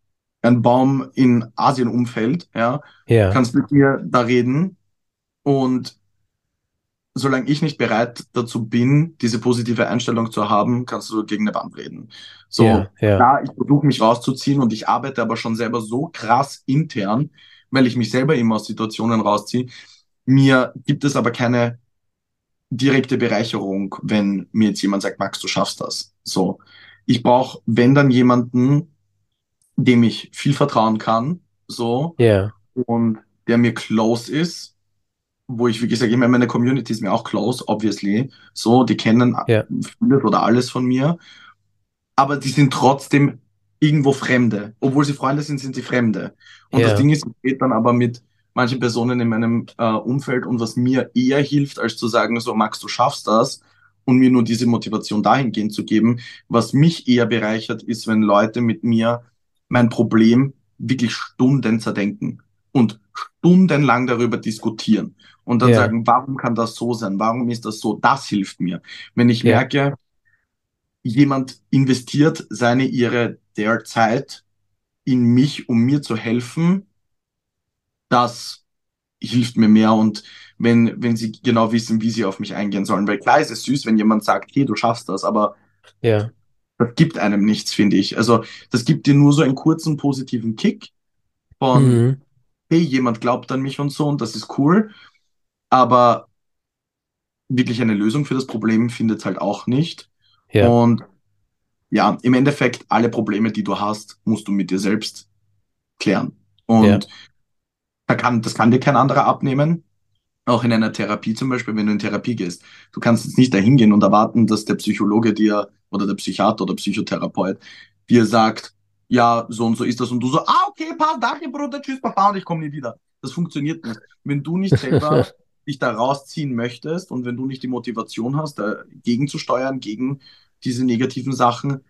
ein Baum in Asien umfällt, ja. ja. Kannst mit mir da reden und solange ich nicht bereit dazu bin, diese positive Einstellung zu haben, kannst du gegen eine Wand reden. So, ja, ja. klar, ich versuche mich rauszuziehen und ich arbeite aber schon selber so krass intern, weil ich mich selber immer aus Situationen rausziehe. Mir gibt es aber keine direkte Bereicherung, wenn mir jetzt jemand sagt, Max, du schaffst das. So, ich brauche, wenn dann jemanden, dem ich viel vertrauen kann, so, yeah. und der mir close ist, wo ich wirklich sage, ich meine, meine Community ist mir auch close, obviously. So, die kennen Ja, vieles oder alles von mir. Aber die sind trotzdem irgendwo Fremde. Obwohl sie Freunde sind, sind sie Fremde. Und das ja, Ding ist, rede dann aber mit manchen Personen in meinem äh, Umfeld und was mir eher hilft, als zu sagen, so Max, du schaffst das und mir nur diese Motivation dahingehend zu geben. Was mich eher bereichert, ist, wenn Leute mit mir mein Problem wirklich Stunden zerdenken und stundenlang darüber diskutieren und dann ja, sagen, warum kann das so sein? Warum ist das so? Das hilft mir. Wenn ich ja, merke, jemand investiert seine, ihre, der Zeit in mich, um mir zu helfen, das hilft mir mehr und wenn, wenn sie genau wissen, wie sie auf mich eingehen sollen. Weil klar ist es süß, wenn jemand sagt, hey, du schaffst das, aber ja. das gibt einem nichts, finde ich. Also das gibt dir nur so einen kurzen positiven Kick von, Mhm. hey, jemand glaubt an mich und so und das ist cool, aber wirklich eine Lösung für das Problem findet es halt auch nicht. Ja, Und ja, im Endeffekt, alle Probleme, die du hast, musst du mit dir selbst klären. ja, Und da kann, das kann dir kein anderer abnehmen. Auch in einer Therapie zum Beispiel, wenn du in Therapie gehst. Du kannst jetzt nicht dahin gehen und erwarten, dass der Psychologe dir oder der Psychiater oder Psychotherapeut dir sagt, ja, so und so ist das. Und du so, ah, okay, passt, danke, Bruder, tschüss, Papa, und ich komme nie wieder. Das funktioniert nicht. Wenn du nicht selber dich da rausziehen möchtest und wenn du nicht die Motivation hast, dagegen zu steuern, gegen diese negativen Sachen,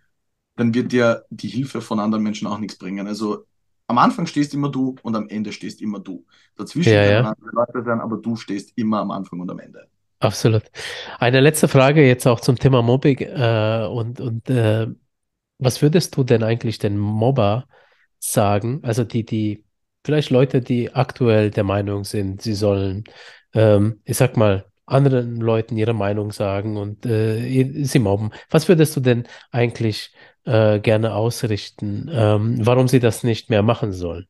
dann wird dir die Hilfe von anderen Menschen auch nichts bringen. Also am Anfang stehst immer du und am Ende stehst immer du. Dazwischen ja, können ja, andere Leute sein, aber du stehst immer am Anfang und am Ende. absolut. Eine letzte Frage jetzt auch zum Thema Mobbing äh, und, und äh, Was würdest du denn eigentlich den Mobber sagen? Also die, die, vielleicht Leute, die aktuell der Meinung sind, sie sollen, ähm, ich sag mal, anderen Leuten ihre Meinung sagen und äh, sie mobben. Was würdest du denn eigentlich äh, gerne ausrichten, ähm, warum sie das nicht mehr machen sollen?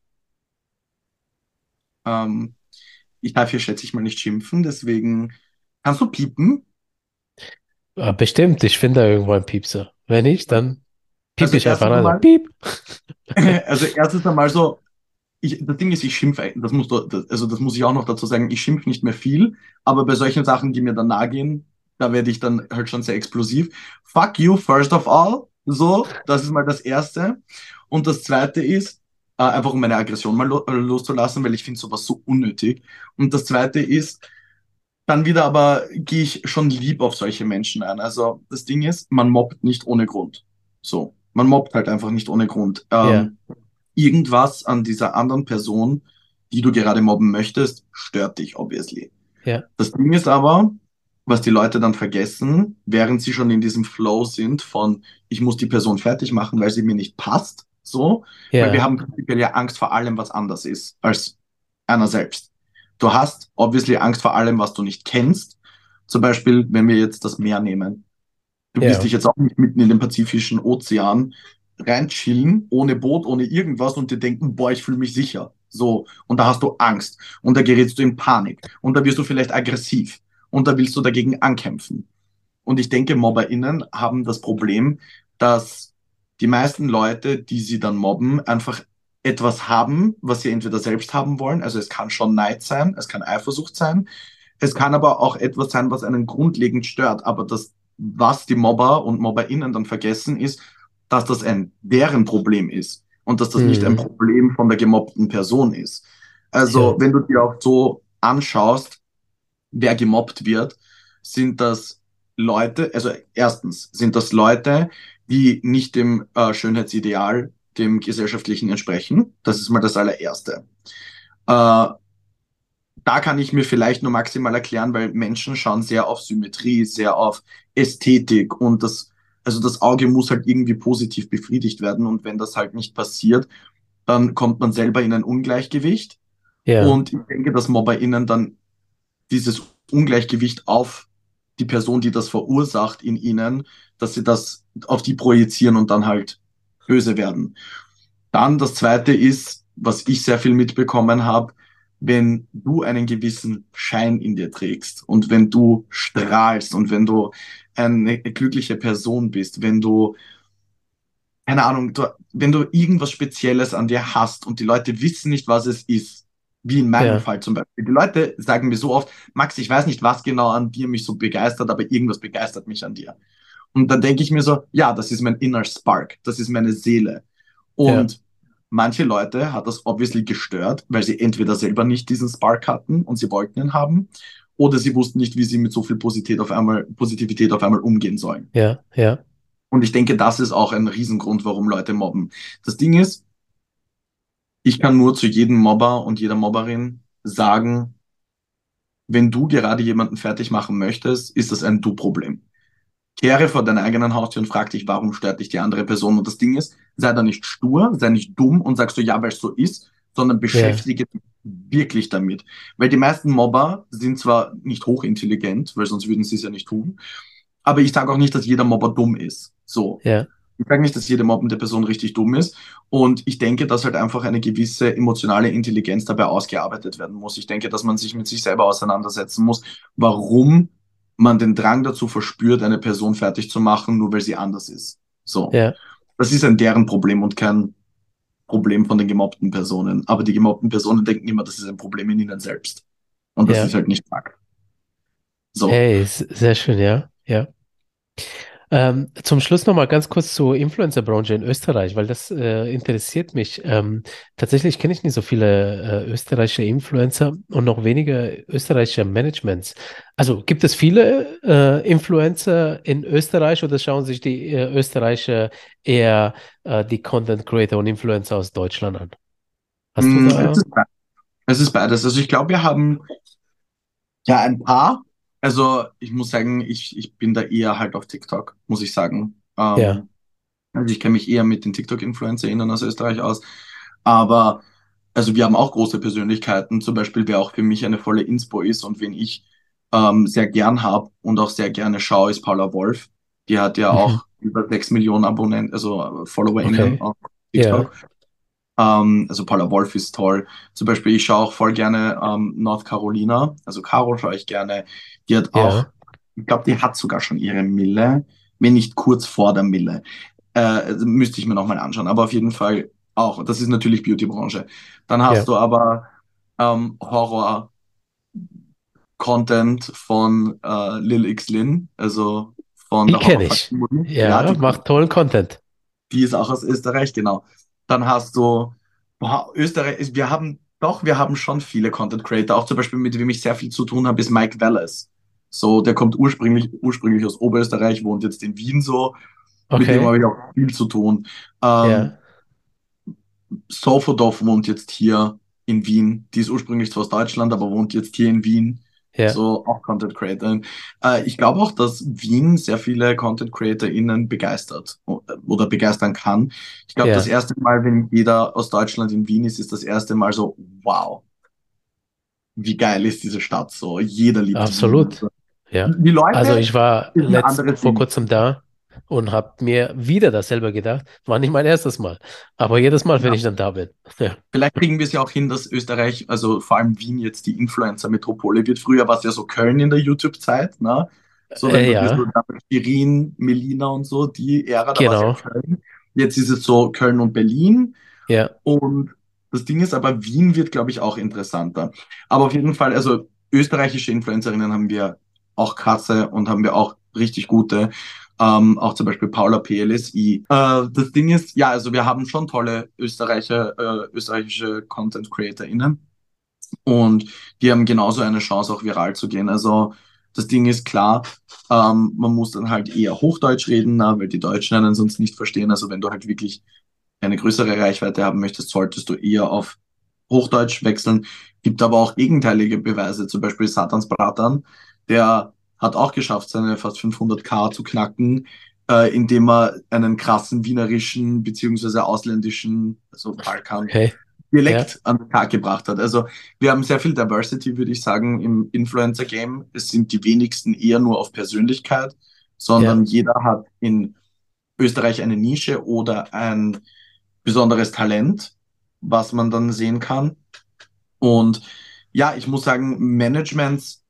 Ähm, ich darf hier, schätze ich mal, nicht schimpfen, deswegen kannst du piepen. Ah, bestimmt, ich finde da irgendwo einen Piepser. Wenn nicht, dann piep Also ich einfach. So, einmal, piep. also erstens einmal so, ich, das Ding ist, ich schimpfe, das muss, das, also das muss ich auch noch dazu sagen, ich schimpfe nicht mehr viel, aber bei solchen Sachen, die mir dann nahe gehen, da werde ich dann halt schon sehr explosiv. Fuck you, first of all. So, das ist mal das Erste. Und das Zweite ist, äh, einfach um meine Aggression mal lo äh, loszulassen, weil ich finde sowas so unnötig. Und das Zweite ist, dann wieder aber gehe ich schon lieb auf solche Menschen ein. Also das Ding ist, man mobbt nicht ohne Grund. So, man mobbt halt einfach nicht ohne Grund. Ähm, irgendwas an dieser anderen Person, die du gerade mobben möchtest, stört dich, obviously. ja, Das Ding ist aber, was die Leute dann vergessen, während sie schon in diesem Flow sind von, ich muss die Person fertig machen, weil sie mir nicht passt, so, weil wir haben prinzipiell ja Angst vor allem, was anders ist als einer selbst. Du hast obviously Angst vor allem, was du nicht kennst. Zum Beispiel, wenn wir jetzt das Meer nehmen. Du wirst dich jetzt auch nicht mitten in den Pazifischen Ozean reinchillen, ohne Boot, ohne irgendwas und dir denken, boah, ich fühle mich sicher. So, und da hast du Angst und da gerätst du in Panik und da wirst du vielleicht aggressiv und da willst du dagegen ankämpfen. Und ich denke, MobberInnen haben das Problem, dass die meisten Leute, die sie dann mobben, einfach etwas haben, was sie entweder selbst haben wollen. Also es kann schon Neid sein, es kann Eifersucht sein, es kann aber auch etwas sein, was einen grundlegend stört. Aber das, was die Mobber und MobberInnen dann vergessen, ist, dass das ein deren Problem ist und dass das nicht ein mhm, Problem von der gemobbten Person ist. ja, Also, wenn du dir auch so anschaust, wer gemobbt wird, sind das Leute, also erstens sind das Leute, die nicht dem äh, Schönheitsideal, dem gesellschaftlichen entsprechen. Das ist mal das allererste. Äh, da kann ich mir vielleicht nur maximal erklären, weil Menschen schauen sehr auf Symmetrie, sehr auf Ästhetik und das, also das Auge muss halt irgendwie positiv befriedigt werden und wenn das halt nicht passiert, dann kommt man selber in ein Ungleichgewicht ja, und ich denke, dass MobberInnen dann dieses Ungleichgewicht auf die Person, die das verursacht in ihnen, dass sie das auf die projizieren und dann halt böse werden. Dann das zweite ist, was ich sehr viel mitbekommen habe, wenn du einen gewissen Schein in dir trägst und wenn du strahlst und wenn du eine glückliche Person bist, wenn du, keine Ahnung, du, wenn du irgendwas Spezielles an dir hast und die Leute wissen nicht, was es ist, Wie in meinem ja. Fall zum Beispiel. Die Leute sagen mir so oft, Max, ich weiß nicht, was genau an dir mich so begeistert, aber irgendwas begeistert mich an dir. Und dann denke ich mir so, ja, das ist mein inner Spark, das ist meine Seele. Und ja. manche Leute hat das obviously gestört, weil sie entweder selber nicht diesen Spark hatten und sie wollten ihn haben, oder sie wussten nicht, wie sie mit so viel Positivität auf einmal, Positivität auf einmal umgehen sollen. Ja, ja. Und ich denke, das ist auch ein Riesengrund, warum Leute mobben. Das Ding ist, ich kann nur zu jedem Mobber und jeder Mobberin sagen, wenn du gerade jemanden fertig machen möchtest, ist das ein Du-Problem. Kehre vor deiner eigenen Haustür und frag dich, warum stört dich die andere Person? Und das Ding ist, sei da nicht stur, sei nicht dumm und sagst du ja, weil es so ist, sondern beschäftige yeah. dich wirklich damit. Weil die meisten Mobber sind zwar nicht hochintelligent, weil sonst würden sie es ja nicht tun, aber ich sage auch nicht, dass jeder Mobber dumm ist. So. Ja. Ich sage nicht, dass jede mobbende Person richtig dumm ist. Und ich denke, dass halt einfach eine gewisse emotionale Intelligenz dabei ausgearbeitet werden muss. Ich denke, dass man sich mit sich selber auseinandersetzen muss, warum man den Drang dazu verspürt, eine Person fertig zu machen, nur weil sie anders ist. So. Ja. Das ist ein deren Problem und kein Problem von den gemobbten Personen. Aber die gemobbten Personen denken immer, das ist ein Problem in ihnen selbst. Und das ja. ist halt nicht Fakt. So. Hey, sehr schön, ja. Ja. Ähm, zum Schluss noch mal ganz kurz zur Influencer-Branche in Österreich, weil das äh, interessiert mich. Ähm, tatsächlich kenne ich nicht so viele äh, österreichische Influencer und noch weniger österreichische Managements. Also gibt es viele äh, Influencer in Österreich oder schauen sich die äh, Österreicher eher äh, die Content Creator und Influencer aus Deutschland an? Hast du mm, da? Es ist, es ist beides. Also ich glaube, wir haben ja ein paar also ich muss sagen, ich, ich bin da eher halt auf TikTok, muss ich sagen. Ähm, ja. Also ich kenne mich eher mit den TikTok-InfluencerInnen aus Österreich aus. Aber also wir haben auch große Persönlichkeiten, zum Beispiel wer auch für mich eine volle Inspo ist und wen ich ähm, sehr gern habe und auch sehr gerne schaue, ist Paula Wolf. Die hat ja mhm. auch über 6 Millionen Abonnenten, also FollowerInnen okay. auf TikTok. Ja. Ähm, also Paula Wolf ist toll. Zum Beispiel, ich schaue auch voll gerne ähm, North Carolina. Also Caro schaue ich gerne. Die hat ja. auch, ich glaube, die hat sogar schon ihre Mille, wenn nicht kurz vor der Mille. Äh, müsste ich mir nochmal anschauen. Aber auf jeden Fall auch. Das ist natürlich Beauty-Branche. Dann hast ja. du aber ähm, Horror. Content von äh, Lil X Lin, also von die kenne ich. Ja, ja macht tollen Content. Die ist auch aus Österreich, genau. Dann hast du boah, Österreich, wir haben doch, wir haben schon viele Content Creator. Auch zum Beispiel, mit wem ich sehr viel zu tun habe, ist Mike Wallace. So, der kommt ursprünglich, ursprünglich aus Oberösterreich, wohnt jetzt in Wien so. Okay. Mit dem habe ich auch viel zu tun. Ähm, yeah. Sofodov wohnt jetzt hier in Wien. Die ist ursprünglich zwar aus Deutschland, aber wohnt jetzt hier in Wien. Ja. So auch Content Creator. Äh, ich glaube auch, dass Wien sehr viele Content CreatorInnen begeistert oder begeistern kann. Ich glaube, ja. das erste Mal, wenn jeder aus Deutschland in Wien ist, ist das erste Mal so, wow, wie geil ist diese Stadt so. Jeder liebt Absolut. Wien. Ja. Die Leute also ich war letzt, vor kurzem da und habe mir wieder dasselbe gedacht. War nicht mein erstes Mal, aber jedes Mal, wenn ich dann da bin. Ja. Vielleicht kriegen wir es ja auch hin, dass Österreich, also vor allem Wien jetzt die Influencer-Metropole wird. Früher war es ja so Köln in der YouTube-Zeit, ne? So wenn äh, ja. Shirin, Melina und so, die Ära, da genau. war ja Köln. Jetzt ist es so Köln und Berlin. Ja. Und das Ding ist aber, Wien wird, glaube ich, auch interessanter. Aber auf jeden Fall, also österreichische Influencerinnen haben wir auch krasse und haben wir auch richtig gute ähm, auch zum Beispiel Paula PLSI. Äh, das Ding ist, ja, also wir haben schon tolle Österreicher, äh, österreichische Content CreatorInnen und die haben genauso eine Chance, auch viral zu gehen. Also das Ding ist klar, ähm, man muss dann halt eher Hochdeutsch reden, na, weil die Deutschen einen sonst nicht verstehen. Also wenn du halt wirklich eine größere Reichweite haben möchtest, solltest du eher auf Hochdeutsch wechseln. Gibt aber auch gegenteilige Beweise, zum Beispiel Satans Bratan, der hat auch geschafft, seine fast 500k zu knacken, äh, indem er einen krassen wienerischen beziehungsweise ausländischen, also Balkan, okay. Dialekt ja. an den Tag gebracht hat. Also wir haben sehr viel Diversity, würde ich sagen, im Influencer-Game. Es sind die wenigsten eher nur auf Persönlichkeit, sondern ja. jeder hat in Österreich eine Nische oder ein besonderes Talent, was man dann sehen kann. Und ja, ich muss sagen, Managements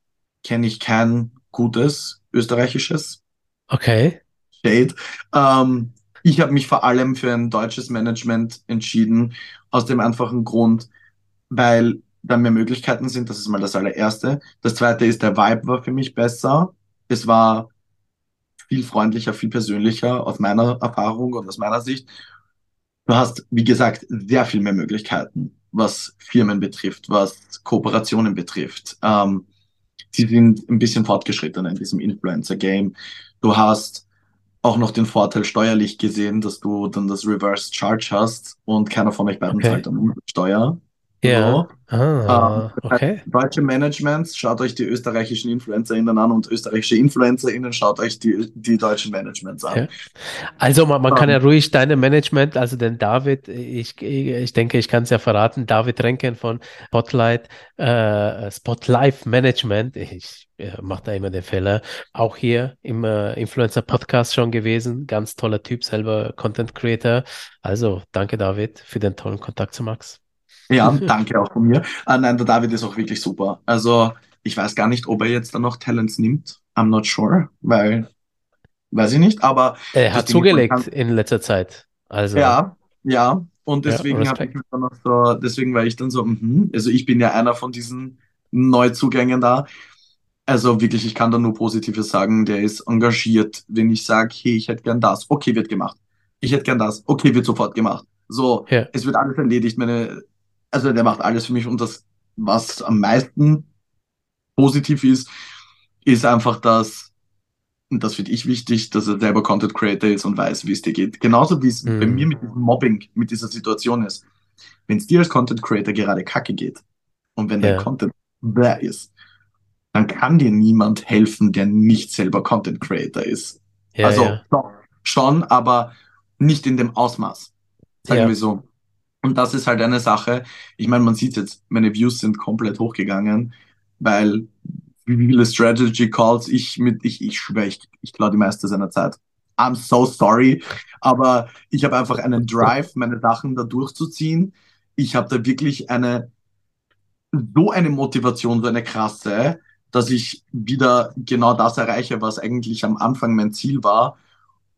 kenne ich kein gutes österreichisches. Okay. Shade. Ähm, ich habe mich vor allem für ein deutsches Management entschieden, aus dem einfachen Grund, weil da mehr Möglichkeiten sind. Das ist mal das allererste. Das zweite ist, der Vibe war für mich besser. Es war viel freundlicher, viel persönlicher aus meiner Erfahrung und aus meiner Sicht. Du hast, wie gesagt, sehr viel mehr Möglichkeiten, was Firmen betrifft, was Kooperationen betrifft. Ähm, sie sind ein bisschen fortgeschrittener in diesem Influencer-Game. Du hast auch noch den Vorteil steuerlich gesehen, dass du dann das Reverse Charge hast und keiner von euch beiden okay. zahlt dann Steuer. Ja. So. Ah, ähm, okay. Deutsche Managements, schaut euch die österreichischen InfluencerInnen an und österreichische InfluencerInnen, schaut euch die, die deutschen Managements an. Okay. Also man, man um, kann ja ähm. ruhig deine Management, also den David, ich, ich denke, ich kann es ja verraten, David Renken von Spotlight, äh, Spotlife Management, ich äh, mache da immer den Fehler, auch hier im äh, Influencer-Podcast schon gewesen, ganz toller Typ, selber Content Creator. Also danke David für den tollen Kontakt zu Max. Ja, danke auch von mir. Ah, nein, der David ist auch wirklich super. Also, ich weiß gar nicht, ob er jetzt dann noch Talents nimmt. I'm not sure, weil, weiß ich nicht, aber. Er hat zugelegt kann, in letzter Zeit. Also. Ja, ja. Und deswegen ja, habe ich dann noch so, deswegen war ich dann so, mh, also ich bin ja einer von diesen Neuzugängen da. Also wirklich, ich kann da nur Positives sagen. Der ist engagiert. Wenn ich sage, hey, ich hätte gern das, okay, wird gemacht. Ich hätte gern das, okay, wird sofort gemacht. So, ja. es wird alles erledigt. Meine also der macht alles für mich und das, was am meisten positiv ist, ist einfach, dass, und das finde ich wichtig, dass er selber Content Creator ist und weiß, wie es dir geht. Genauso wie es mhm. bei mir mit diesem Mobbing, mit dieser Situation ist. Wenn es dir als Content Creator gerade kacke geht und wenn ja. dein Content wer ist, dann kann dir niemand helfen, der nicht selber Content Creator ist. Ja, also ja. schon, aber nicht in dem Ausmaß. Sagen wir so. Und das ist halt eine Sache. Ich meine, man sieht jetzt, meine Views sind komplett hochgegangen, weil wie viele Strategy Calls ich mit, ich, ich schwöre, ich, ich klaue die meiste seiner Zeit. I'm so sorry, aber ich habe einfach einen Drive, meine Sachen da durchzuziehen. Ich habe da wirklich eine, so eine Motivation, so eine krasse, dass ich wieder genau das erreiche, was eigentlich am Anfang mein Ziel war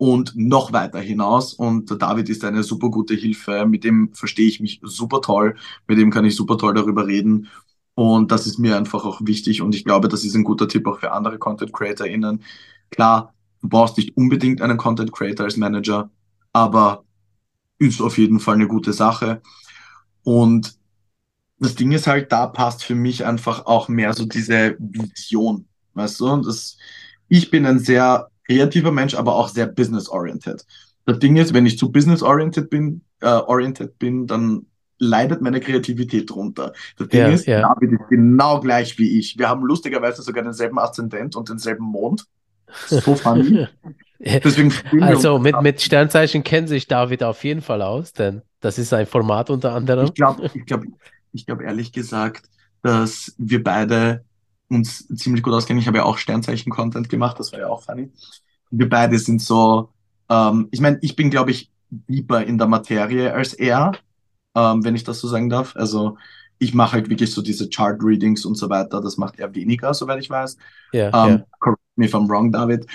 und noch weiter hinaus. Und der David ist eine super gute Hilfe. Mit dem verstehe ich mich super toll. Mit dem kann ich super toll darüber reden. Und das ist mir einfach auch wichtig. Und ich glaube, das ist ein guter Tipp auch für andere Content CreatorInnen. Klar, du brauchst nicht unbedingt einen Content Creator als Manager, aber ist auf jeden Fall eine gute Sache. Und das Ding ist halt, da passt für mich einfach auch mehr so diese Vision. Weißt du? Und das, ich bin ein sehr kreativer Mensch, aber auch sehr business-oriented. Das Ding ist, wenn ich zu business-oriented bin, äh, oriented bin, dann leidet meine Kreativität drunter. Das Ding ja, ist, ja. David ist genau gleich wie ich. Wir haben lustigerweise sogar denselben Aszendent und denselben Mond. So funny. Deswegen also mit, mit Sternzeichen kennt sich David auf jeden Fall aus, denn das ist ein Format unter anderem. Ich glaube, ich glaube, ich glaube ehrlich gesagt, dass wir beide uns ziemlich gut auskennen. Ich habe ja auch Sternzeichen-Content gemacht, das war ja auch funny. Wir beide sind so, ähm, ich meine, ich bin, glaube ich, deeper in der Materie als er, ähm, wenn ich das so sagen darf. Also ich mache halt wirklich so diese Chart-Readings und so weiter. Das macht er weniger, soweit ich weiß. Yeah, ähm, yeah. Correct me if I'm wrong, David.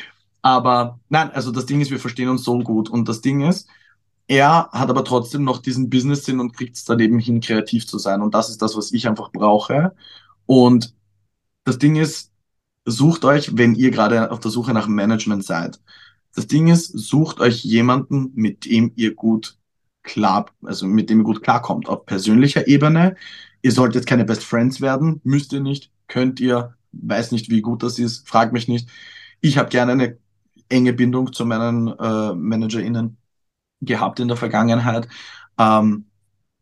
Aber nein, also das Ding ist, wir verstehen uns so gut. Und das Ding ist, er hat aber trotzdem noch diesen Business-Sinn und kriegt es daneben hin, kreativ zu sein. Und das ist das, was ich einfach brauche. Und das Ding ist, sucht euch, wenn ihr gerade auf der Suche nach Management seid. Das Ding ist, sucht euch jemanden, mit dem ihr gut klar, also mit dem ihr gut klarkommt, auf persönlicher Ebene. Ihr solltet jetzt keine Best Friends werden, müsst ihr nicht, könnt ihr, weiß nicht, wie gut das ist, fragt mich nicht. Ich habe gerne eine enge Bindung zu meinen äh, ManagerInnen gehabt in der Vergangenheit. Ähm,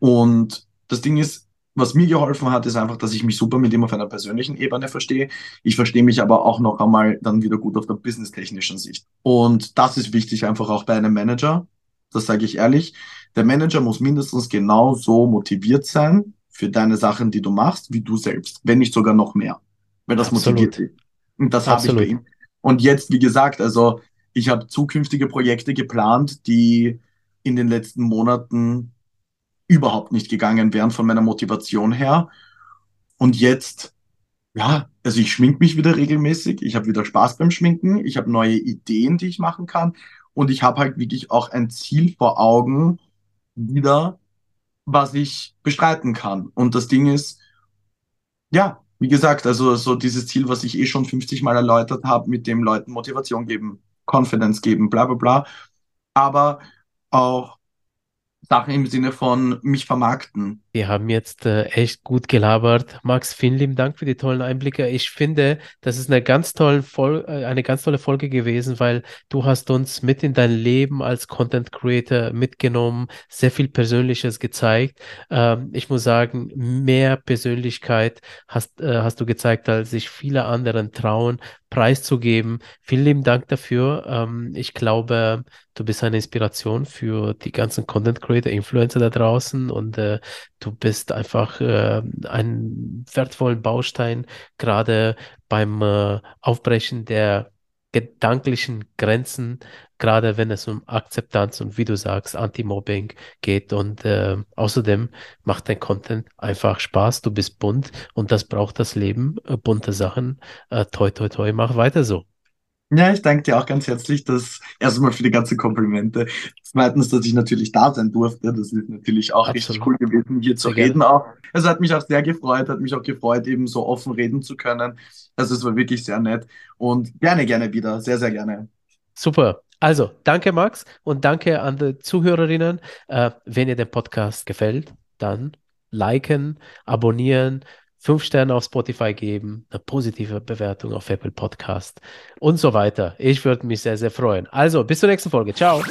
und das Ding ist, was mir geholfen hat, ist einfach, dass ich mich super mit ihm auf einer persönlichen Ebene verstehe. Ich verstehe mich aber auch noch einmal dann wieder gut auf der businesstechnischen Sicht. Und das ist wichtig einfach auch bei einem Manager. Das sage ich ehrlich. Der Manager muss mindestens genauso motiviert sein für deine Sachen, die du machst, wie du selbst, wenn nicht sogar noch mehr. Weil das Absolut. motiviert dich. Und das habe ich bei ihm. Und jetzt, wie gesagt, also ich habe zukünftige Projekte geplant, die in den letzten Monaten überhaupt nicht gegangen wären von meiner Motivation her. Und jetzt, ja, also ich schmink mich wieder regelmäßig, ich habe wieder Spaß beim Schminken, ich habe neue Ideen, die ich machen kann und ich habe halt wirklich auch ein Ziel vor Augen wieder, was ich bestreiten kann. Und das Ding ist, Ja, wie gesagt, also so dieses Ziel, was ich eh schon 50 Mal erläutert habe, mit dem Leuten Motivation geben, Confidence geben, bla bla bla. Aber auch Sachen im Sinne von mich vermarkten. Wir haben jetzt äh, echt gut gelabert. Max, vielen lieben Dank für die tollen Einblicke. Ich finde, das ist eine ganz tolle äh, eine ganz tolle Folge gewesen, weil du hast uns mit in dein Leben als Content Creator mitgenommen, sehr viel Persönliches gezeigt. Ähm, ich muss sagen, mehr Persönlichkeit hast, äh, hast du gezeigt, als sich viele anderen trauen, preiszugeben. Vielen lieben Dank dafür. Ähm, ich glaube, du bist eine Inspiration für die ganzen Content Creator, Influencer da draußen und äh, Du bist einfach äh, ein wertvoller Baustein, gerade beim äh, Aufbrechen der gedanklichen Grenzen, gerade wenn es um Akzeptanz und wie du sagst, Anti-Mobbing geht. Und äh, außerdem macht dein Content einfach Spaß. Du bist bunt und das braucht das Leben. Äh, bunte Sachen. Äh, toi, toi, toi, mach weiter so. Ja, ich danke dir auch ganz herzlich, dass erstmal für die ganzen Komplimente. Zweitens, dass ich natürlich da sein durfte. Das ist natürlich auch Absolut. richtig cool gewesen, hier zu sehr reden gerne. auch. Es hat mich auch sehr gefreut, hat mich auch gefreut, eben so offen reden zu können. Also es war wirklich sehr nett und gerne, gerne wieder. Sehr, sehr gerne. Super. Also, danke Max und danke an die Zuhörerinnen. Äh, wenn ihr den Podcast gefällt, dann liken, abonnieren, fünf Sterne auf Spotify geben, eine positive Bewertung auf Apple Podcast und so weiter. Ich würde mich sehr, sehr freuen. Also, bis zur nächsten Folge. Ciao.